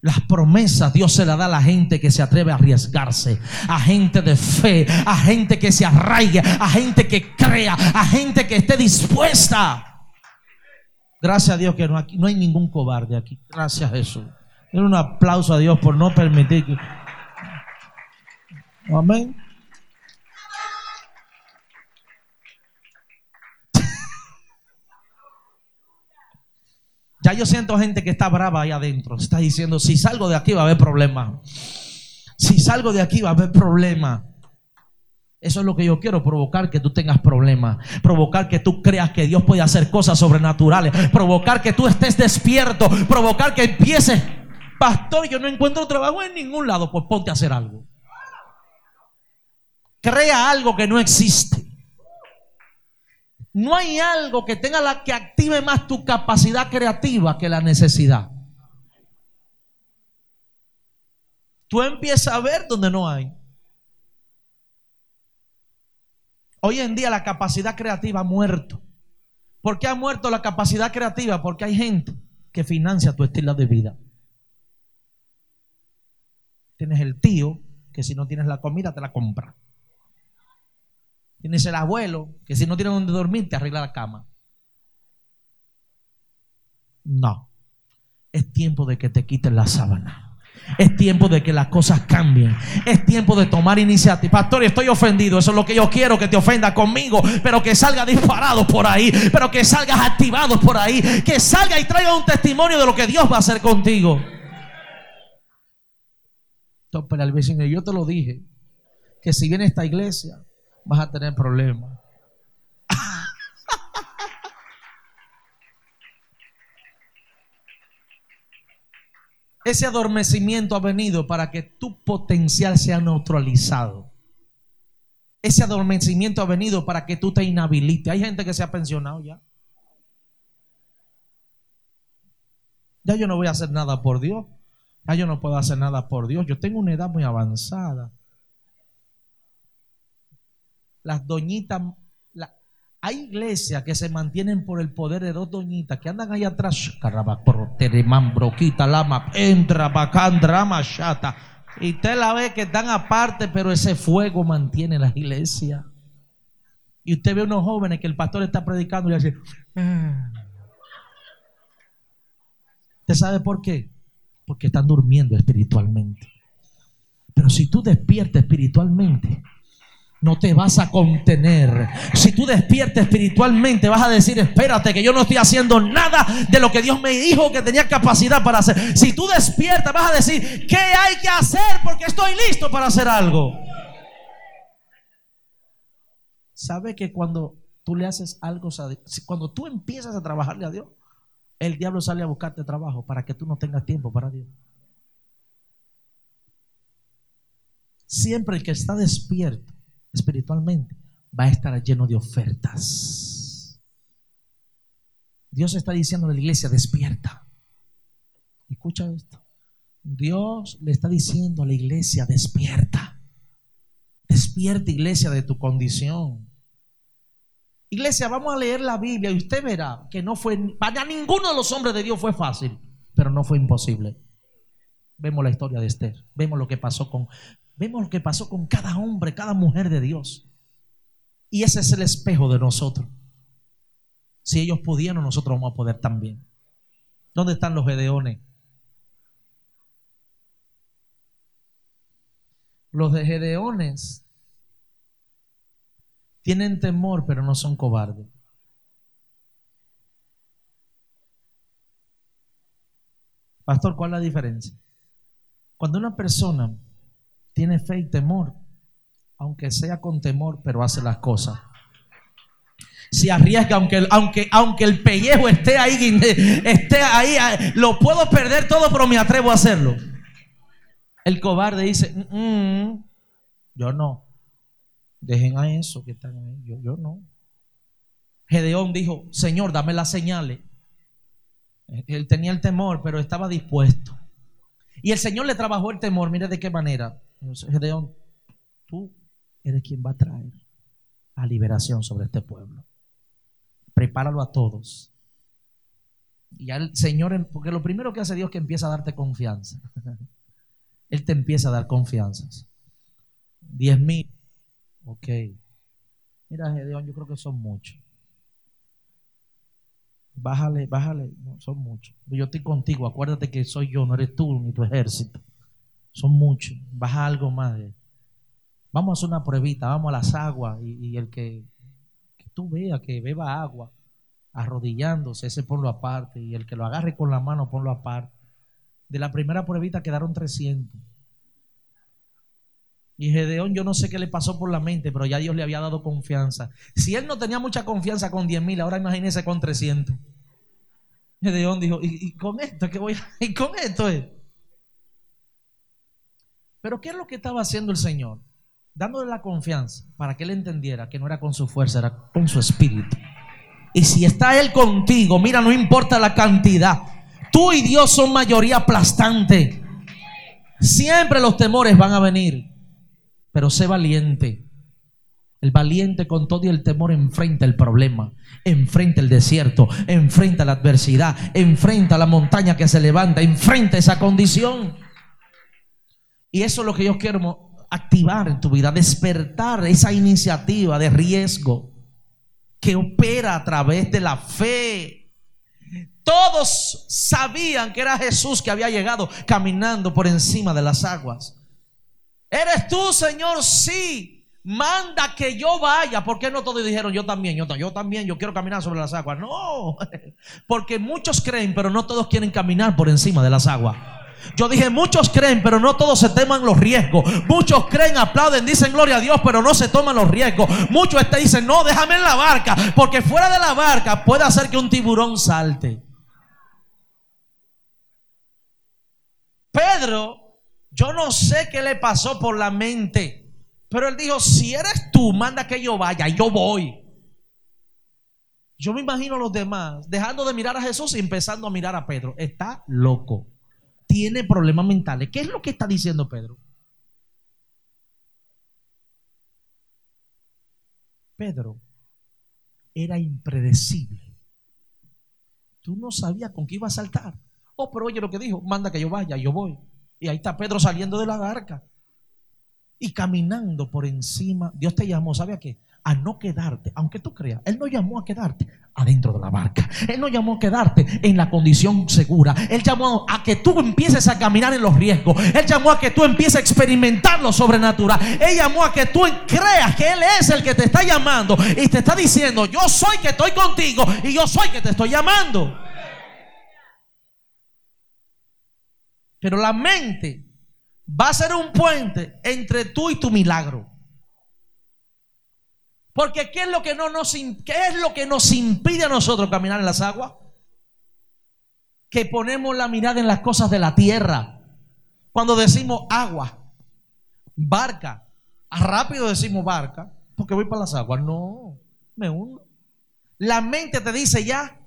Las promesas Dios se las da a la gente que se atreve a arriesgarse, a gente de fe, a gente que se arraigue, a gente que crea, a gente que esté dispuesta. Gracias a Dios que no, hay ningún cobarde aquí. Gracias a Jesús. Un aplauso a Dios por no permitir que... Amén. Ya yo siento gente que está brava ahí adentro. Está diciendo, si salgo de aquí va a haber problema. Si salgo de aquí va a haber problema. Eso es lo que yo quiero, provocar que tú tengas problemas. Provocar que tú creas que Dios puede hacer cosas sobrenaturales. Provocar que tú estés despierto. Provocar que empieces. Pastor, yo no encuentro trabajo en ningún lado. Pues ponte a hacer algo. Crea algo que no existe. No hay algo que tenga la que active más tu capacidad creativa que la necesidad. Tú empiezas a ver donde no hay. Hoy en día la capacidad creativa ha muerto. ¿Por qué ha muerto la capacidad creativa? Porque hay gente que financia tu estilo de vida. Tienes el tío que si no tienes la comida te la compra. Tienes el abuelo que si no tiene donde dormir te arregla la cama. No. Es tiempo de que te quiten la sábana. Es tiempo de que las cosas cambien. Es tiempo de tomar iniciativa. Pastor, estoy ofendido. Eso es lo que yo quiero que te ofenda conmigo. Pero que salga disparado por ahí. Pero que salgas activado por ahí. Que salga y traiga un testimonio de lo que Dios va a hacer contigo. Tópele al vecino. Yo te lo dije. Que si viene esta iglesia, vas a tener problemas. Ese adormecimiento ha venido para que tu potencial sea neutralizado. Ese adormecimiento ha venido para que tú te inhabilites. Hay gente que se ha pensionado ya. Ya yo no voy a hacer nada por Dios. Ya yo no puedo hacer nada por Dios. Yo tengo una edad muy avanzada. Las doñitas, la- hay iglesias que se mantienen por el poder de dos doñitas que andan ahí atrás. Broquita, lama, entra, bacán, drama, chata. Y usted la ve que están aparte, pero ese fuego mantiene las iglesias. Y usted ve unos jóvenes que el pastor está predicando y hace. "Ah". ¿Usted sabe por qué? Porque están durmiendo espiritualmente. Pero si tú despiertas espiritualmente, no te vas a contener. Si tú despiertas espiritualmente, vas a decir, espérate, que yo no estoy haciendo nada de lo que Dios me dijo que tenía capacidad para hacer. Si tú despiertas, vas a decir, ¿qué hay que hacer? Porque estoy listo para hacer algo. ¿Sabe que cuando tú le haces algo, cuando tú empiezas a trabajarle a Dios, el diablo sale a buscarte trabajo para que tú no tengas tiempo para Dios? Siempre el que está despierto espiritualmente va a estar lleno de ofertas. Dios está diciendo a la iglesia, despierta. Escucha esto. Dios le está diciendo a la iglesia, despierta. Despierta, iglesia, de tu condición. Iglesia, vamos a leer la Biblia y usted verá que no fue, para ninguno de los hombres de Dios fue fácil, pero no fue imposible. Vemos la historia de Esther, vemos lo que pasó con, vemos lo que pasó con cada hombre, cada mujer de Dios. Y ese es el espejo de nosotros. Si ellos pudieron, nosotros vamos a poder también. ¿Dónde están los Gedeones? Los de Gedeones tienen temor, pero no son cobardes. Pastor, ¿cuál es la diferencia? Cuando una persona tiene fe y temor, aunque sea con temor, pero hace las cosas. Se arriesga, aunque, aunque, aunque el pellejo esté ahí, esté ahí, lo puedo perder todo, pero me atrevo a hacerlo. El cobarde dice, mm, mm, yo no. Dejen a eso que están ahí. Yo, yo no. Gedeón dijo, Señor, dame las señales. Él tenía el temor, pero estaba dispuesto. Y el Señor le trabajó el temor. Mire de qué manera. Gedeón, tú eres quien va a traer a liberación sobre este pueblo. Prepáralo a todos. Y ya el Señor, porque lo primero que hace Dios es que empieza a darte confianza. Él te empieza a dar confianzas. Diez mil. Ok. Mira, Gedeón, yo creo que son muchos. Bájale, bájale. Son muchos. Yo estoy contigo. Acuérdate que soy yo, no eres tú ni tu ejército. Son muchos. Baja algo más. Vamos a hacer una pruebita. Vamos a las aguas. Y, el que, que tú veas que beba agua arrodillándose, ese ponlo aparte. Y el que lo agarre con la mano, ponlo aparte. De la primera pruebita quedaron 300. Y Gedeón, yo no sé qué le pasó por la mente, pero ya Dios le había dado confianza. Si él no tenía mucha confianza con 10 mil, ahora imagínese con 300. Gedeón dijo, ¿y, con esto qué voy a, ¿Y con esto es? Pero ¿qué es lo que estaba haciendo el Señor? Dándole la confianza para que él entendiera que no era con su fuerza, era con su espíritu. Y si está Él contigo, mira, no importa la cantidad. Tú y Dios son mayoría aplastante. Siempre los temores van a venir. Pero sé valiente. El valiente con todo y el temor enfrenta el problema, enfrenta el desierto, enfrenta la adversidad, enfrenta la montaña que se levanta, enfrenta esa condición. Y eso es lo que yo quiero activar en tu vida, despertar esa iniciativa de riesgo que opera a través de la fe. Todos sabían que era Jesús que había llegado caminando por encima de las aguas. ¿Eres tú, Señor? Sí. Manda que yo vaya. ¿Por qué no todos dijeron yo también? Yo, yo también, yo quiero caminar sobre las aguas. No, porque muchos creen, pero no todos quieren caminar por encima de las aguas. Yo dije, muchos creen, pero no todos se teman los riesgos. Muchos creen, aplauden, dicen gloria a Dios, pero no se toman los riesgos. Muchos este dicen, no, déjame en la barca, porque fuera de la barca puede hacer que un tiburón salte. Pedro yo no sé qué le pasó por la mente, pero él dijo, si eres tú, manda que yo vaya, yo voy. Yo me imagino a los demás dejando de mirar a Jesús y empezando a mirar a Pedro. Está loco. Tiene problemas mentales. ¿Qué es lo que está diciendo Pedro? Pedro era impredecible. Tú no sabías con qué iba a saltar. Oh, pero oye lo que dijo, manda que yo vaya, yo voy. Y ahí está Pedro saliendo de la barca y caminando por encima. Dios te llamó, ¿sabe a qué? A no quedarte, aunque tú creas, Él no llamó a quedarte adentro de la barca. Él no llamó a quedarte en la condición segura. Él llamó a que tú empieces a caminar en los riesgos. Él llamó a que tú empieces a experimentar lo sobrenatural. Él llamó a que tú creas que Él es el que te está llamando y te está diciendo, yo soy que estoy contigo y yo soy que te estoy llamando. Pero la mente va a ser un puente entre tú y tu milagro. Porque ¿qué es lo que, no nos, qué es lo que nos impide a nosotros caminar en las aguas? Que ponemos la mirada en las cosas de la tierra. Cuando decimos agua, barca, rápido decimos barca, porque voy para las aguas. No, me hundo. La mente te dice ya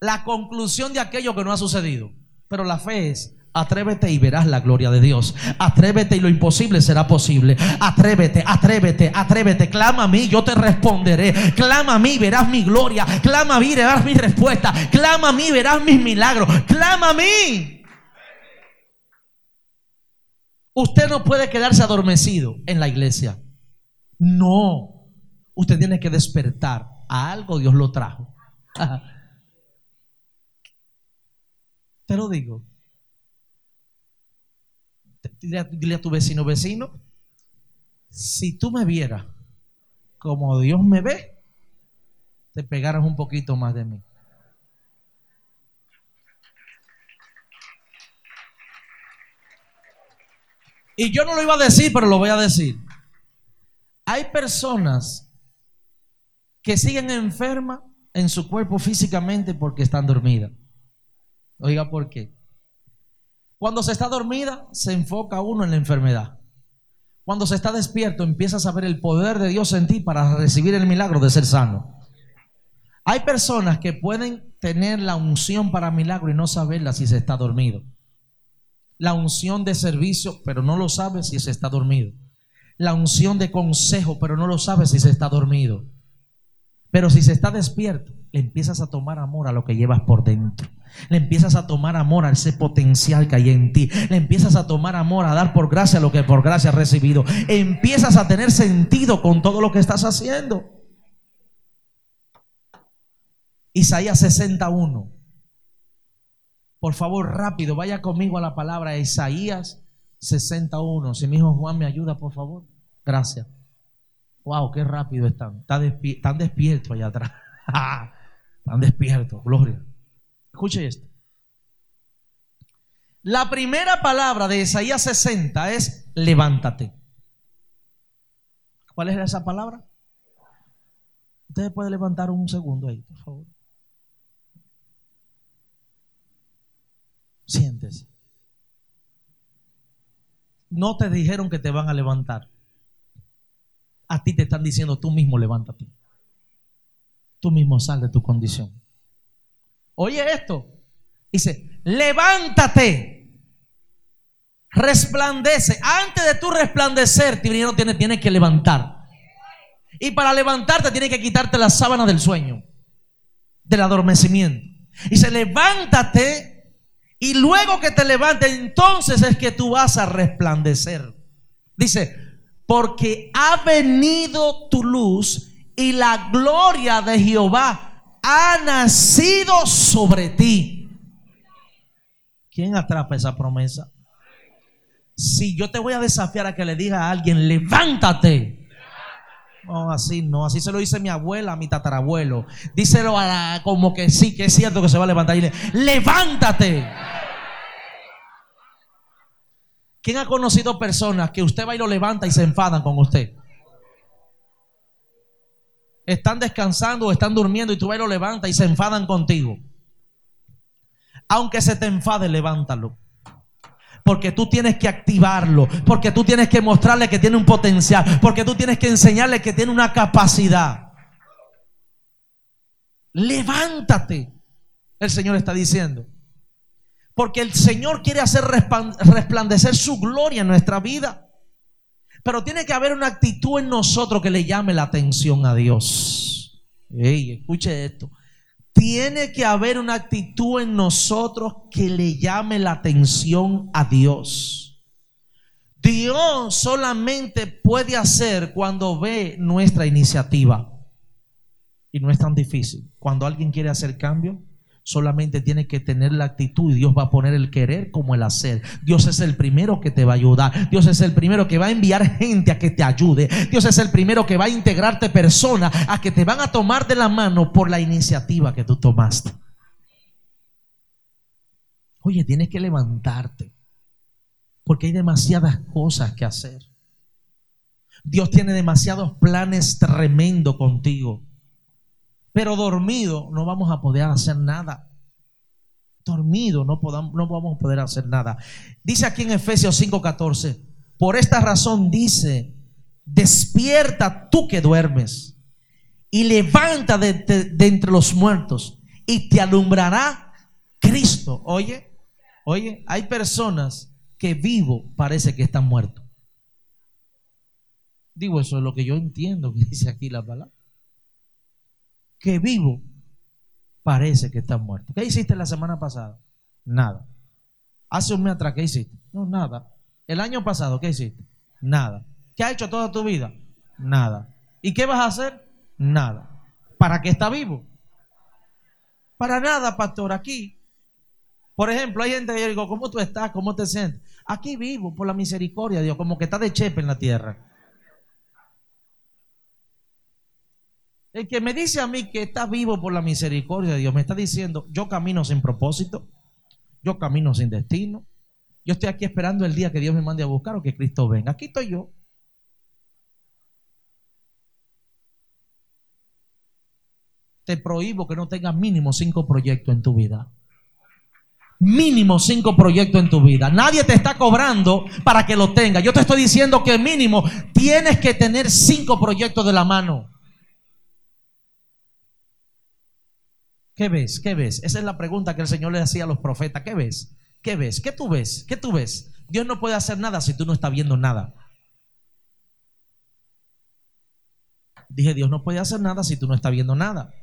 la conclusión de aquello que no ha sucedido. Pero la fe es, atrévete y verás la gloria de Dios. Atrévete y lo imposible será posible. Atrévete, atrévete, atrévete. Clama a mí, yo te responderé. Clama a mí, verás mi gloria. Clama a mí, verás mi respuesta. Clama a mí, verás mis milagros. Clama a mí. Usted no puede quedarse adormecido en la iglesia. No. Usted tiene que despertar. A algo Dios lo trajo. Te lo digo. Dile a tu vecino, vecino, si tú me vieras como Dios me ve, te pegaras un poquito más de mí. Y yo no lo iba a decir, pero lo voy a decir. Hay personas que siguen enfermas en su cuerpo físicamente porque están dormidas. Oiga, ¿por qué? Cuando se está dormida, se enfoca uno en la enfermedad. Cuando se está despierto, empiezas a ver el poder de Dios en ti para recibir el milagro de ser sano. Hay personas que pueden tener la unción para milagro y no saberla si se está dormido. La unción de servicio, pero no lo sabe si se está dormido. La unción de consejo, pero no lo sabe si se está dormido. Pero si se está despierto, le empiezas a tomar amor a lo que llevas por dentro. Le empiezas a tomar amor a ese potencial que hay en ti. Le empiezas a tomar amor a dar por gracia lo que por gracia has recibido. Empiezas a tener sentido con todo lo que estás haciendo. Isaías 61. Por favor, rápido, vaya conmigo a la palabra Isaías 61. Si mi hijo Juan me ayuda, por favor. Gracias. Wow, qué rápido están. Están, despiertos allá atrás. están despiertos, gloria. Escuche esto. La primera palabra de Isaías 60 es levántate. ¿Cuál es esa palabra? Ustedes pueden levantar un segundo ahí, por favor. Siéntese. No te dijeron que te van a levantar. A ti te están diciendo tú mismo levántate. Tú mismo sal de tu condición. Oye esto. Dice, levántate. Resplandece. Antes de tú resplandecer, Tiberiano tiene, tiene que levantar. Y para levantarte tiene que quitarte la sábana del sueño, del adormecimiento. Dice, levántate y luego que te levantes, entonces es que tú vas a resplandecer. Dice, porque ha venido tu luz y la gloria de Jehová ha nacido sobre ti. ¿Quién atrapa esa promesa? Si yo te voy a desafiar a que le diga a alguien, levántate. No, así no, así se lo dice mi abuela, mi tatarabuelo. Díselo a como que sí, que es cierto que se va a levantar y le, levántate. ¿Quién ha conocido personas que usted va y lo levanta y se enfadan con usted? Están descansando o están durmiendo y tú lo levanta y se enfadan contigo. Aunque se te enfade, levántalo. Porque tú tienes que activarlo. Porque tú tienes que mostrarle que tiene un potencial. Porque tú tienes que enseñarle que tiene una capacidad. Levántate. El Señor está diciendo. Porque el Señor quiere hacer resplandecer su gloria en nuestra vida. Pero tiene que haber una actitud en nosotros que le llame la atención a Dios. Ey, escuche esto. Tiene que haber una actitud en nosotros que le llame la atención a Dios. Dios solamente puede hacer cuando ve nuestra iniciativa. Y no es tan difícil. Cuando alguien quiere hacer cambio, Solamente tiene que tener la actitud y Dios va a poner el querer como el hacer. Dios es el primero que te va a ayudar. Dios es el primero que va a enviar gente a que te ayude. Dios es el primero que va a integrarte personas a que te van a tomar de la mano por la iniciativa que tú tomaste. Oye, tienes que levantarte porque hay demasiadas cosas que hacer. Dios tiene demasiados planes tremendos contigo. Pero dormido no vamos a poder hacer nada. Dormido no, podamos, no vamos a poder hacer nada. Dice aquí en Efesios 5:14, por esta razón dice despierta tú que duermes y levanta de, de- de entre los muertos y te alumbrará Cristo. Oye, oye, hay personas que vivo parece que están muertos. Digo, eso es lo que yo entiendo que dice aquí la palabra. Que vivo parece que están muertos. ¿Qué hiciste la semana pasada? Nada. Hace un mes atrás, ¿qué hiciste? No, nada. El año pasado, ¿qué hiciste? Nada. ¿Qué has hecho toda tu vida? Nada. ¿Y qué vas a hacer? Nada. ¿Para qué está vivo? Para nada, pastor, aquí. Por ejemplo, hay gente que yo digo, ¿cómo tú estás? ¿Cómo te sientes? Aquí vivo por la misericordia de Dios, como que está de chepe en la tierra. El que me dice a mí que está vivo por la misericordia de Dios, me está diciendo, yo camino sin propósito, yo camino sin destino, yo estoy aquí esperando el día que Dios me mande a buscar o que Cristo venga. Aquí estoy yo. Te prohíbo que no tengas mínimo cinco proyectos en tu vida. Mínimo cinco proyectos en tu vida. Nadie te está cobrando para que lo tengas. Yo te estoy diciendo que mínimo tienes que tener cinco proyectos de la mano. ¿Qué ves? ¿Qué ves? Esa es la pregunta que el Señor le hacía a los profetas. ¿Qué ves? ¿Qué ves? ¿Qué tú ves? ¿Qué tú ves? Dios no puede hacer nada si tú no estás viendo nada. Dije, Dios no puede hacer nada si tú no estás viendo nada.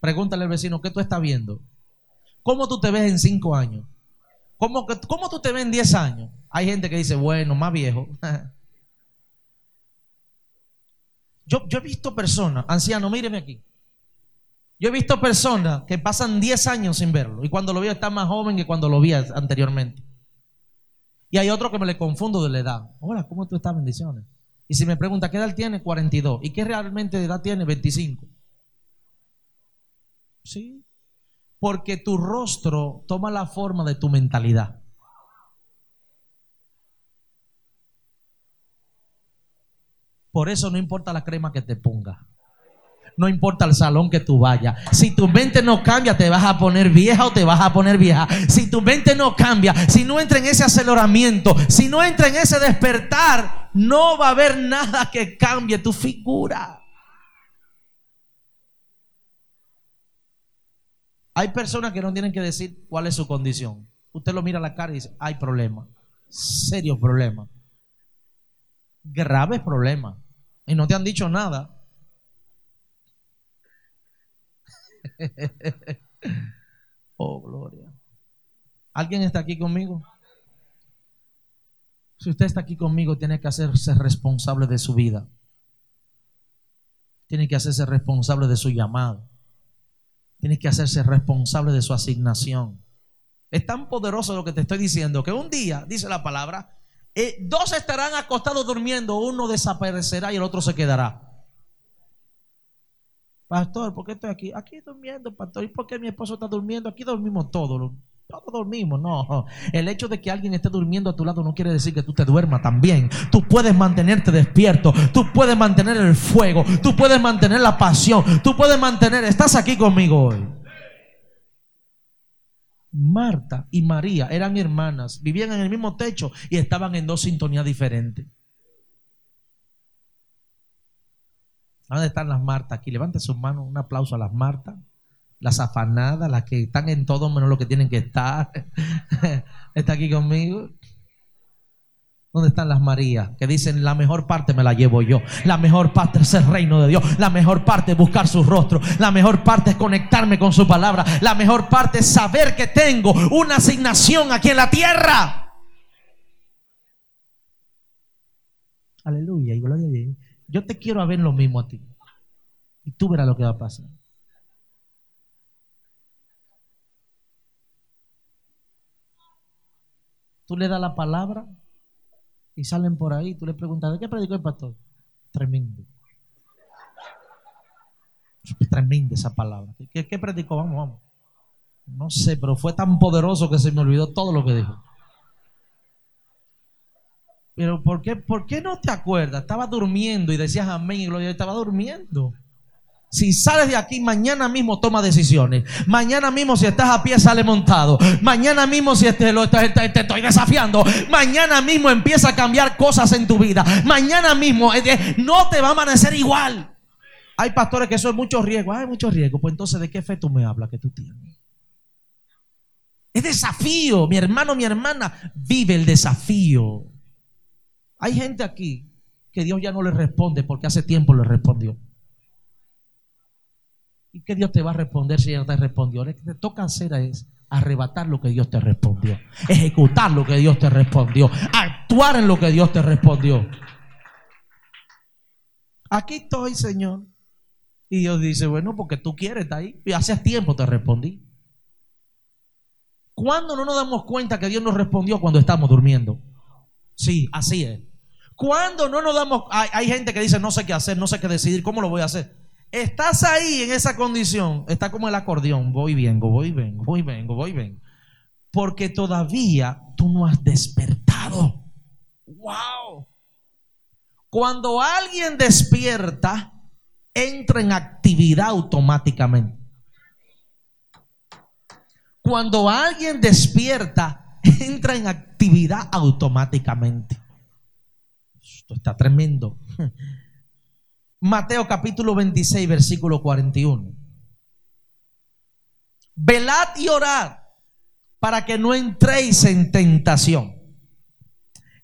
Pregúntale al vecino, ¿qué tú estás viendo? ¿Cómo tú te ves en cinco años? ¿Cómo, tú te ves en diez años? Hay gente que dice, bueno, más viejo. yo, yo he visto personas, ancianos, míreme aquí. Yo he visto personas que pasan 10 años sin verlo y cuando lo veo está más joven que cuando lo vi anteriormente. Y hay otro que me le confundo de la edad. Hola, ¿cómo tú estás? Bendiciones. Y si me pregunta, ¿qué edad tiene? 42. ¿Y qué realmente de edad tiene? 25. Sí. Porque tu rostro toma la forma de tu mentalidad. Por eso no importa la crema que te ponga. No importa el salón que tú vayas. Si tu mente no cambia, te vas a poner vieja o te vas a poner vieja. Si tu mente no cambia, si no entra en ese aceleramiento, si no entra en ese despertar, no va a haber nada que cambie tu figura. Hay personas que no tienen que decir cuál es su condición. Usted lo mira a la cara y dice, hay problema. Serio problema. Graves problemas. Y no te han dicho nada. oh, gloria. ¿Alguien está aquí conmigo? Si usted está aquí conmigo, tiene que hacerse responsable de su vida. Tiene que hacerse responsable de su llamado. Tiene que hacerse responsable de su asignación. Es tan poderoso lo que te estoy diciendo que un día, dice la palabra, eh, dos estarán acostados durmiendo, uno desaparecerá y el otro se quedará. Pastor, ¿por qué estoy aquí? Aquí durmiendo, pastor. ¿Y por qué mi esposo está durmiendo? Aquí dormimos todos. Todos dormimos. No. El hecho de que alguien esté durmiendo a tu lado no quiere decir que tú te duermas también. Tú puedes mantenerte despierto. Tú puedes mantener el fuego. Tú puedes mantener la pasión. Tú puedes mantener. Estás aquí conmigo hoy. Marta y María eran hermanas. Vivían en el mismo techo y estaban en dos sintonías diferentes. ¿Dónde están las Martas? Aquí levante sus manos, un aplauso a las Martas, las afanadas, las que están en todo menos lo que tienen que estar. ¿Está aquí conmigo? ¿Dónde están las Marías? Que dicen, la mejor parte me la llevo yo. La mejor parte es el reino de Dios. La mejor parte es buscar su rostro. La mejor parte es conectarme con su palabra. La mejor parte es saber que tengo una asignación aquí en la tierra. Aleluya y gloria a Dios. Yo te quiero ver lo mismo a ti. Y tú verás lo que va a pasar. Tú le das la palabra y salen por ahí. Tú le preguntas, ¿de qué predicó el pastor? Tremendo. Tremenda esa palabra. ¿Qué, qué predicó? Vamos, vamos. No sé, pero fue tan poderoso que se me olvidó todo lo que dijo. Pero ¿por qué, ¿por qué no te acuerdas? Estaba durmiendo y decías amén y gloria. Estaba durmiendo. Si sales de aquí, mañana mismo toma decisiones. Mañana mismo, si estás a pie, sale montado. Mañana mismo, si te, lo, te, te estoy desafiando. Mañana mismo empieza a cambiar cosas en tu vida. Mañana mismo eh, no te va a amanecer igual. Hay pastores que son mucho riesgo. Hay mucho riesgo. Pues entonces, ¿de qué fe tú me hablas que tú tienes? Es desafío. Mi hermano, mi hermana, vive el desafío. Hay gente aquí que Dios ya no le responde porque hace tiempo le respondió. ¿Y qué Dios te va a responder si ya no te respondió? Lo que te toca hacer es arrebatar lo que Dios te respondió, ejecutar lo que Dios te respondió, actuar en lo que Dios te respondió. Aquí estoy, Señor. Y Dios dice, bueno, porque tú quieres estar ahí. Y hace tiempo te respondí. ¿Cuándo no nos damos cuenta que Dios nos respondió cuando estamos durmiendo? Sí, así es. ¿Cuándo no nos damos... Hay, hay gente que dice, no sé qué hacer, no sé qué decidir, ¿cómo lo voy a hacer? Estás ahí en esa condición, está como el acordeón, voy y vengo, voy y vengo, voy y vengo, voy y vengo. Porque todavía tú no has despertado. Wow. Cuando alguien despierta, entra en actividad automáticamente. Cuando alguien despierta, entra en actividad automáticamente. Esto está tremendo. Mateo capítulo 26, versículo 41. Velad y orad para que no entréis en tentación.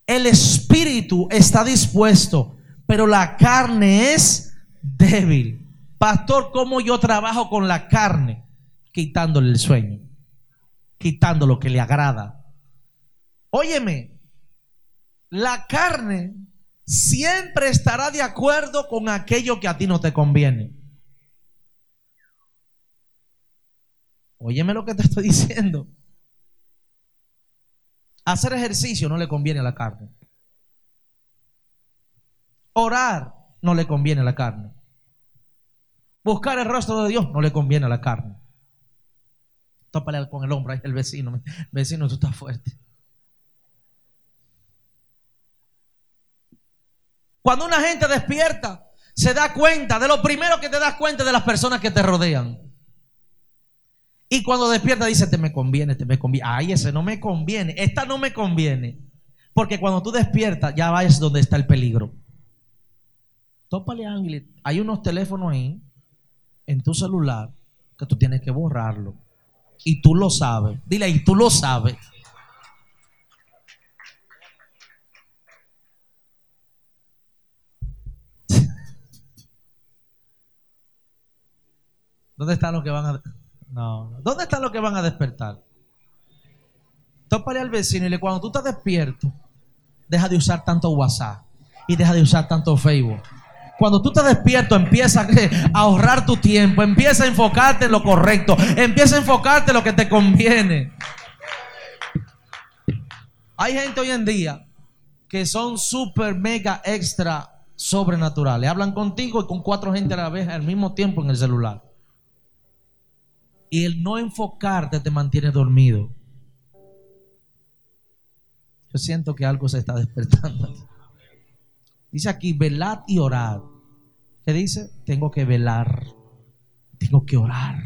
El espíritu está dispuesto, pero la carne es débil. Pastor, ¿cómo yo trabajo con la carne? Quitándole el sueño, quitando lo que le agrada. Óyeme, la carne siempre estará de acuerdo con aquello que a ti no te conviene. Óyeme lo que te estoy diciendo. Hacer ejercicio no le conviene a la carne. Orar no le conviene a la carne. Buscar el rostro de Dios no le conviene a la carne. Tópale con el hombro ahí el vecino. Vecino, tú estás fuerte. Cuando una gente despierta, se da cuenta de lo primero que te das cuenta de las personas que te rodean. Y cuando despierta dice, te me conviene, te me conviene. Ay, ese no me conviene, esta no me conviene. Porque cuando tú despiertas, ya vas donde está el peligro. Tópale, Ángel. Hay unos teléfonos ahí, en tu celular, que tú tienes que borrarlo. Y tú lo sabes. Dile, y tú lo sabes. ¿Dónde están los que van a.? No. ¿Dónde están los que van a despertar? Tópale al vecino y le cuando tú estás despierto, deja de usar tanto WhatsApp y deja de usar tanto Facebook. Cuando tú estás despierto, empieza a ahorrar tu tiempo, empieza a enfocarte en lo correcto, empieza a enfocarte en lo que te conviene. Hay gente hoy en día que son super, mega, extra sobrenaturales. Hablan contigo y con cuatro gente a la vez al mismo tiempo en el celular. Y el no enfocarte te mantiene dormido. Yo siento que algo se está despertando. Dice aquí, velad y orad. ¿Qué dice? Tengo que velar. Tengo que orar.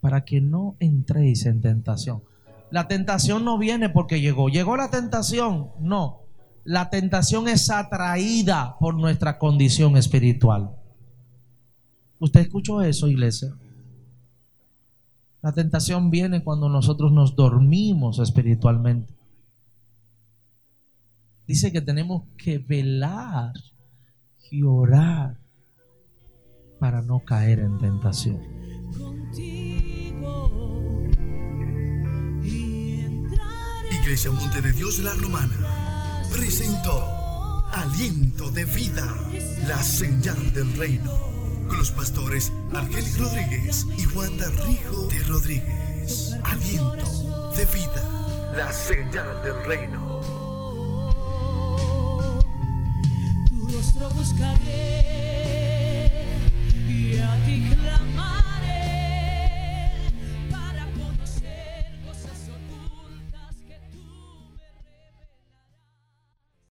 Para que no entréis en tentación. La tentación no viene porque llegó. Llegó la tentación. No. La tentación es atraída por nuestra condición espiritual. ¿Usted escuchó eso, iglesia? La tentación viene cuando nosotros nos dormimos espiritualmente. Dice que tenemos que velar y orar para no caer en tentación. Iglesia Monte de Dios la Romana presentó Aliento de Vida, la señal del reino con los pastores Argelis Rodríguez y Wanda Rijo de Rodríguez. Aliento de vida, la señal del reino. Tu rostro buscaré y a ti clamar.